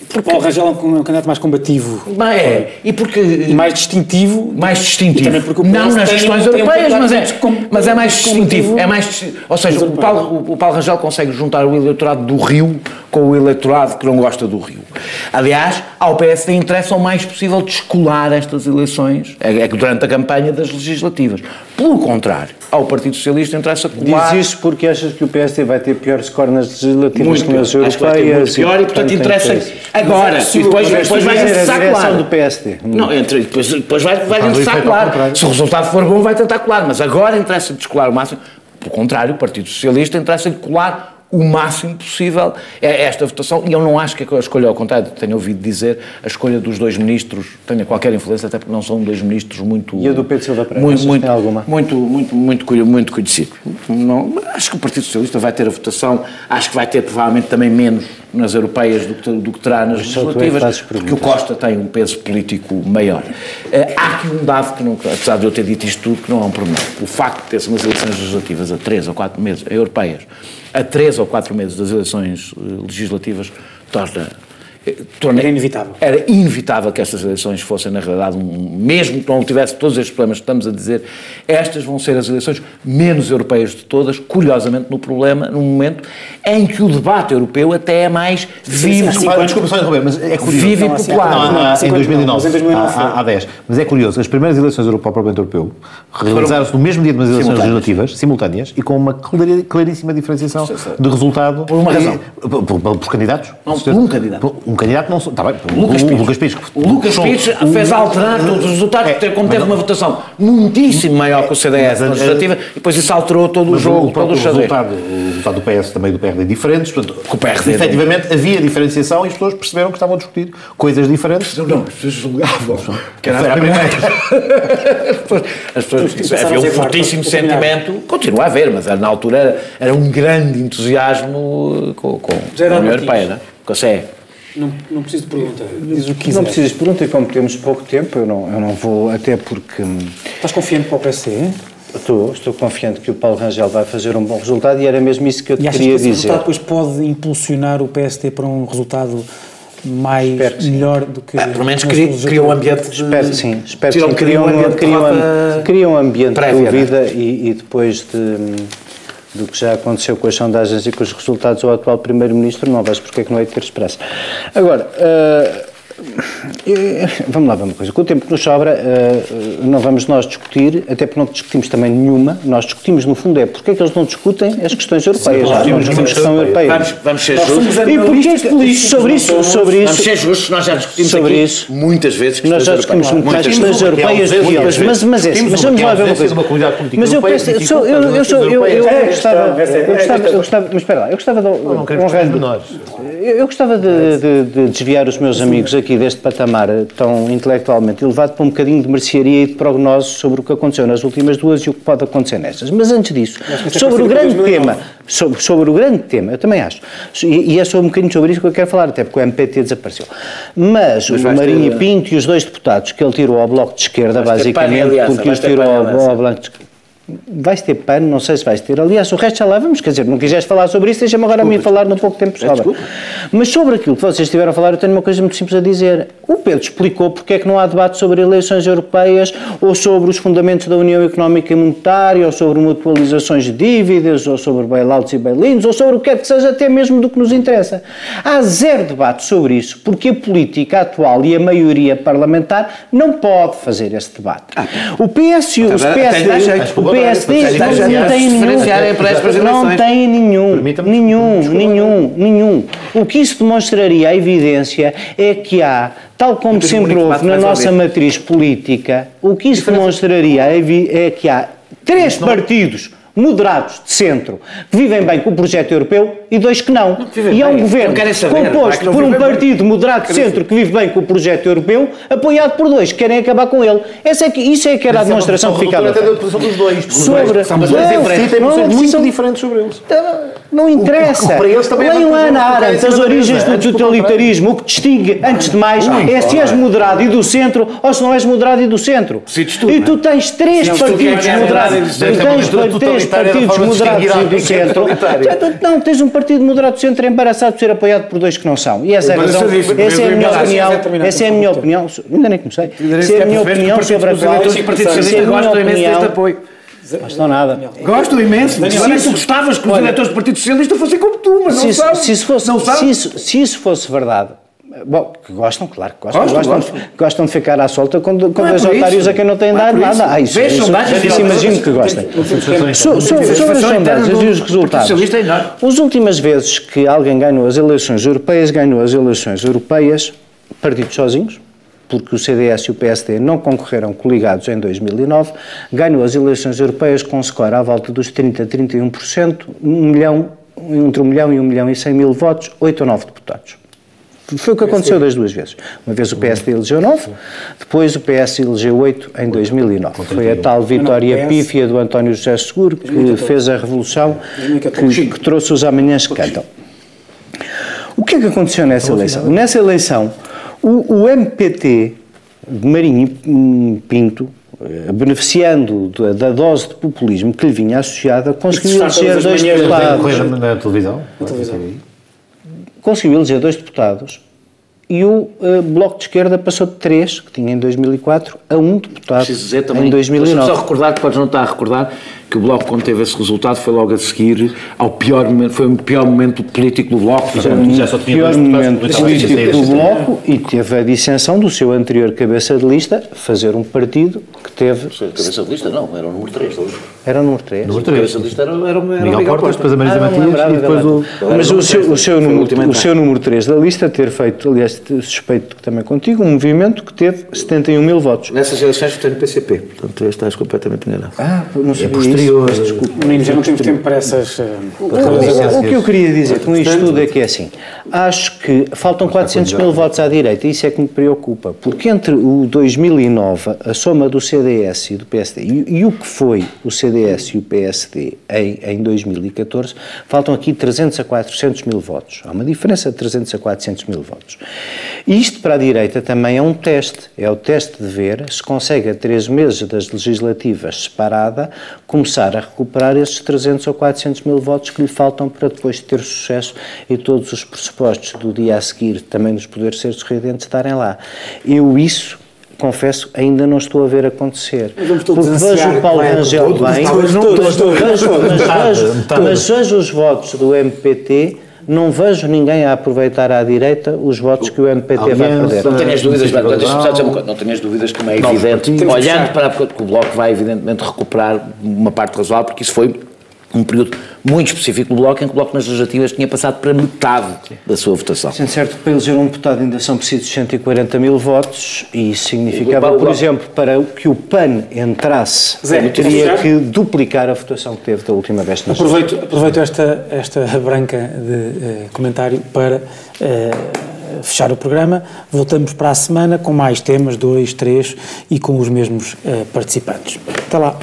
A: Porque Paulo Rangel é um um candidato mais combativo.
B: É, e porque...
A: E mais distintivo.
B: mais
A: E
B: distintivo.
A: também porque o
B: não nas questões
A: um
B: europeias,
A: candidato
B: mas é,
A: mais com-
B: mas é mais distintivo. É mais, ou seja, o Paulo, o, Paulo Rangel consegue juntar o eleitorado do Rio com o eleitorado que não gosta do Rio. Aliás, ao PSD interessa o mais possível descolar estas eleições, é, é durante a campanha das legislativas. Pelo contrário, ao Partido Socialista interessa colar...
C: Diz isso porque achas que o PSD vai ter pior score nas legislativas
B: Muito
C: que nas
B: pior. Acho que vai ter
C: europeias.
B: muito pior e, portanto,
C: tem
B: interessa agora.
C: Mas
B: E depois, depois vai interessar claro.
C: do PSD.
B: Não, entre, depois, depois vai, vai interessar claro. Se o resultado for bom, vai tentar colar. Mas agora interessa descolar o máximo. Pelo contrário, o Partido Socialista interessa-lhe colar o máximo possível é esta votação. E eu não acho que a escolha, ao contrário, tenho ouvido dizer, a escolha dos dois ministros tenha qualquer influência, até porque não são dois ministros muito.
C: E a do Pedro Silva Pereira,
B: Muito,
C: que tem alguma?
B: muito, muito, muito, muito conhecido. Não, acho que o Partido Socialista vai ter a votação, acho que vai ter provavelmente também menos nas europeias do que, do que terá nas
C: é que
B: legislativas, porque o. Costa tem um peso político maior. Eh, há aqui um dado que, não, apesar de eu ter dito isto tudo, que não é um pormenor. O facto de ter-se umas eleições legislativas a três ou quatro meses, europeias, a três ou quatro meses das eleições eh, legislativas, torna. Torna
A: Era inevitável.
B: era inevitável que estas eleições fossem, na realidade, um, mesmo que não tivesse todos estes problemas que estamos a dizer, estas vão ser as eleições menos europeias de todas, curiosamente, no problema, num momento em que o debate europeu até é mais vivo.
A: sim,
D: Ah, Desculpa só interromper, mas é curioso.
B: Vive e popular.
A: não,
D: Não,
A: não,
D: há- em
A: 50
D: 2009,
A: não, mas em 2009
D: há, há, há 10. Mas é curioso, as primeiras eleições para o Parlamento Europeu realizaram-se no mesmo dia de umas eleições legislativas, simultâneas, e com uma claríssima diferenciação de resultado.
B: Por uma razão.
D: E- por, por- por candidatos.
B: Não, por um candidato.
D: Um candidato não... Está bem, por
B: Lucas
D: o,
B: Pires.
D: Lucas Pires.
B: O Lucas Pires fez alterar todos os resultados,
D: É,
B: como teve
D: não-
B: uma votação muitíssimo maior que o CDS na
D: Mas,
B: legislativa, e depois isso alterou todo o jogo,
D: o
B: todo o xadrez.
D: resultado, o resultado do PS também e do PRD diferentes. Portanto,
B: Com o PRD
D: efetivamente havia diferenciação e as pessoas perceberam que estavam a discutir coisas diferentes.
B: Não, não, as pessoas julgavam. Que era a
D: a
B: primeira. (laughs) As pessoas, havia
A: a
B: um fortíssimo sentimento, continua a haver, mas na altura era, era um grande entusiasmo com, com
A: José
B: a União. Europeia, não é? com a CE.
A: Não, não preciso de pergunta. Diz o que
C: Não
A: quiser.
C: precisas de pergunta e como temos pouco tempo, eu não, eu não vou, até porque hum,
A: Estás confiante para o PC? hein?
C: estou, estou confiante que o Paulo Rangel vai fazer um bom resultado e era mesmo isso que eu te
A: E achas que
C: queria
A: esse
C: dizer.
A: resultado depois pode impulsionar o PST para um resultado mais melhor do que.
B: Ah, pelo menos cria, cria um ambiente. De,
C: espero, sim, espero que sim, cria um ambiente, cria um, cria um ambiente prévia, de dúvida né? e, e, depois de, do que já aconteceu com as sondagens e com os resultados do atual Primeiro-Ministro, não vejo porque é que não é de ter esperança. Agora. Uh, Vamos lá ver uma coisa. Com o tempo que nos sobra, eh, não vamos nós discutir, até porque não discutimos também nenhuma. Nós discutimos, no fundo, é porque é que eles não discutem as questões europeias. Sim, não discutimos a questão europeia.
B: Vamos, vamos ser justos.
C: E porquê que sobre isso, sobre isso.
B: Vamos ser justos, nós já discutimos sobre isso, muitas vezes
C: Nós já discutimos muito mais questões europeias do que eles. Mas, mas, é, mas vamos lá ver uma coisa. Mas eu penso, eu eu, eu eu, eu gostava, eu gostava, eu gostava, mas espera lá, eu gostava de honrar, eu gostava de desviar os meus amigos aqui deste patamar tão intelectualmente elevado para um bocadinho de mercearia e de prognose sobre o que aconteceu nas últimas duas e o que pode acontecer nestas. Mas antes disso, sobre o grande tema, sobre, sobre o grande tema, eu também acho, e, e é sobre um bocadinho sobre isso que eu quero falar, até porque o MPT desapareceu. Mas, Mas o Marinho ter... Pinto e os dois deputados que ele tirou ao Bloco de Esquerda, basicamente, porque os tirou ao, ao Bloco de Esquerda, Vais ter pano, não sei se vais ter. Aliás, o resto já lá vamos. Quer dizer, não quiseres falar sobre isso, deixa-me agora a mim falar no pouco tempo sobra. Mas sobre aquilo que vocês estiveram a falar, eu tenho uma coisa muito simples a dizer. O Pedro explicou porque é que não há debate sobre eleições europeias, ou sobre os fundamentos da União Económica e Monetária, ou sobre mutualizações de dívidas, ou sobre bailouts e bail-ins, ou sobre o que quer que seja, até mesmo do que nos interessa. Há zero debate sobre isso, porque a política atual e a maioria parlamentar não pode fazer esse debate. O PS e o PSD... PSD não tem nenhum. Não tem nenhum. Nenhum, nenhum, nenhum. O que isso demonstraria, a evidência, é que há tal como sempre houve na nossa matriz política, o que isso demonstraria é que há três partidos moderados de centro, que vivem bem com o projeto europeu e dois que não. não e há um bem. governo saber, composto por um partido bem. moderado de centro que vive bem com o projeto europeu, apoiado por dois que querem acabar com ele. Essa é que, isso é que era a demonstração que ficava.
D: Até da posição dos dois.
C: Sobre,
D: são posições muito diferentes sobre eles.
C: Não interessa. Leiam Ana Arendt, as origens do totalitarismo. O que distingue, antes de mais, é se és moderado e do centro ou se não és moderado e do centro. E tu tens três partidos moderados. Tens três partidos moderados e do centro. Não, tens um partido moderado do centro embaraçado por ser apoiado por dois que não são. E essa é a razão. Essa é a minha opinião. Essa é a minha opinião. Ainda nem comecei. Essa é a minha opinião sobre a qual. Essa é a minha opinião. Gostam nada.
B: Gosto imenso. Daniel, se tu gostavas que os eleitores do Partido Socialista fossem como tu, mas não se sabes.
C: Se isso fosse, não Se, isso, se isso fosse verdade, Bom, que gostam, claro que gostam. Gostam, gostam, gostam. gostam de ficar à solta com, com é dois otários a quem não têm dado nada. Ah, isso, isso, isso, isso imagino que gostem. So, sobre as sondagens e os resultados, as últimas vezes que alguém ganhou as eleições europeias, ganhou as eleições europeias partidos sozinhos, porque o CDS e o PSD não concorreram coligados em 2009, ganhou as eleições europeias com um score à volta dos 30% a 31%, um milhão, entre um milhão e um milhão e cem mil votos, oito ou nove deputados. Foi o que aconteceu das duas vezes. Uma vez o PSD elegeu 9, depois o PS elegeu 8 em 2009. Foi a tal vitória pífia do António José Seguro que fez a revolução, que, que trouxe os amanhãs que cantam. O que é que aconteceu nessa eleição? Nessa eleição, o, o MPT de Marinho Pinto, eh, beneficiando da, da, dose de populismo que lhe vinha associada, conseguiu eleger dois deputados.
D: Na televisão? Na televisão
C: conseguiu eleger dois deputados e o uh, Bloco de Esquerda passou de três, que tinha em 2004, a um deputado também, em 2009.
B: Só recordar, que podes não estar a recordar, que o Bloco, quando teve esse resultado, foi logo a seguir ao pior momento, foi o pior momento político do Bloco.
C: Foi o pior momento político do Bloco e teve a dissensão do seu anterior cabeça de lista fazer um partido que teve...
B: Cabeça de lista não, era o número 3
C: Era o número 3.
D: Número 3.
B: Cabeça de lista era, era, era
D: Miguel Portas, depois a Marisa ah, Matias e depois o...
C: Mas o seu, o, seu número, o seu número 3 da lista ter feito, aliás, suspeito também contigo, um movimento que teve 71 mil votos.
B: Nessas eleições votei no PCP, portanto estás completamente enganado.
C: Ah, não sei.
B: É posterior. Desculpa.
A: Meninos, já não temos tempo para essas. Uh,
C: o, que eu queria dizer com isto tudo é que é assim. Acho que faltam 400 mil votos à direita e isso é que me preocupa. Porque entre o 2009, a soma do CDS e do PSD, e, e o que foi o CDS e o PSD em, em 2014, faltam aqui 300 a 400 mil votos. Há uma diferença de 300 a 400 mil votos. E isto para a direita também é um teste. É o teste de ver se consegue, a três meses das legislativas separada, começar a recuperar esses 300 ou 400 mil votos que lhe faltam para depois ter sucesso e todos os pressupostos do dia a seguir, também dos poderes ser sorridentes, estarem lá. Eu isso confesso, ainda não estou a ver acontecer. Porque vejo o Paulo Rangel bem, mas vejo os votos do MPT não vejo ninguém a aproveitar à direita os votos que o MPT vai perder.
B: Não tenhas dúvidas, não tenhas dúvidas que é evidente, olhando para que o Bloco vai evidentemente recuperar uma parte razoável, porque isso foi um período muito específico do Bloco, em que o Bloco nas legislativas tinha passado para metade da sua votação.
C: Sendo certo que para eleger um deputado ainda são precisos 140 mil votos, e isso significava, por exemplo, para que o PAN entrasse, Zé, teria que duplicar a votação que teve da última vez.
A: Aproveito, aproveito esta, esta branca de uh, comentário para... Uh, fechar o programa. Voltamos para a semana com mais temas, dois, três, e com os mesmos uh, participantes. Até lá.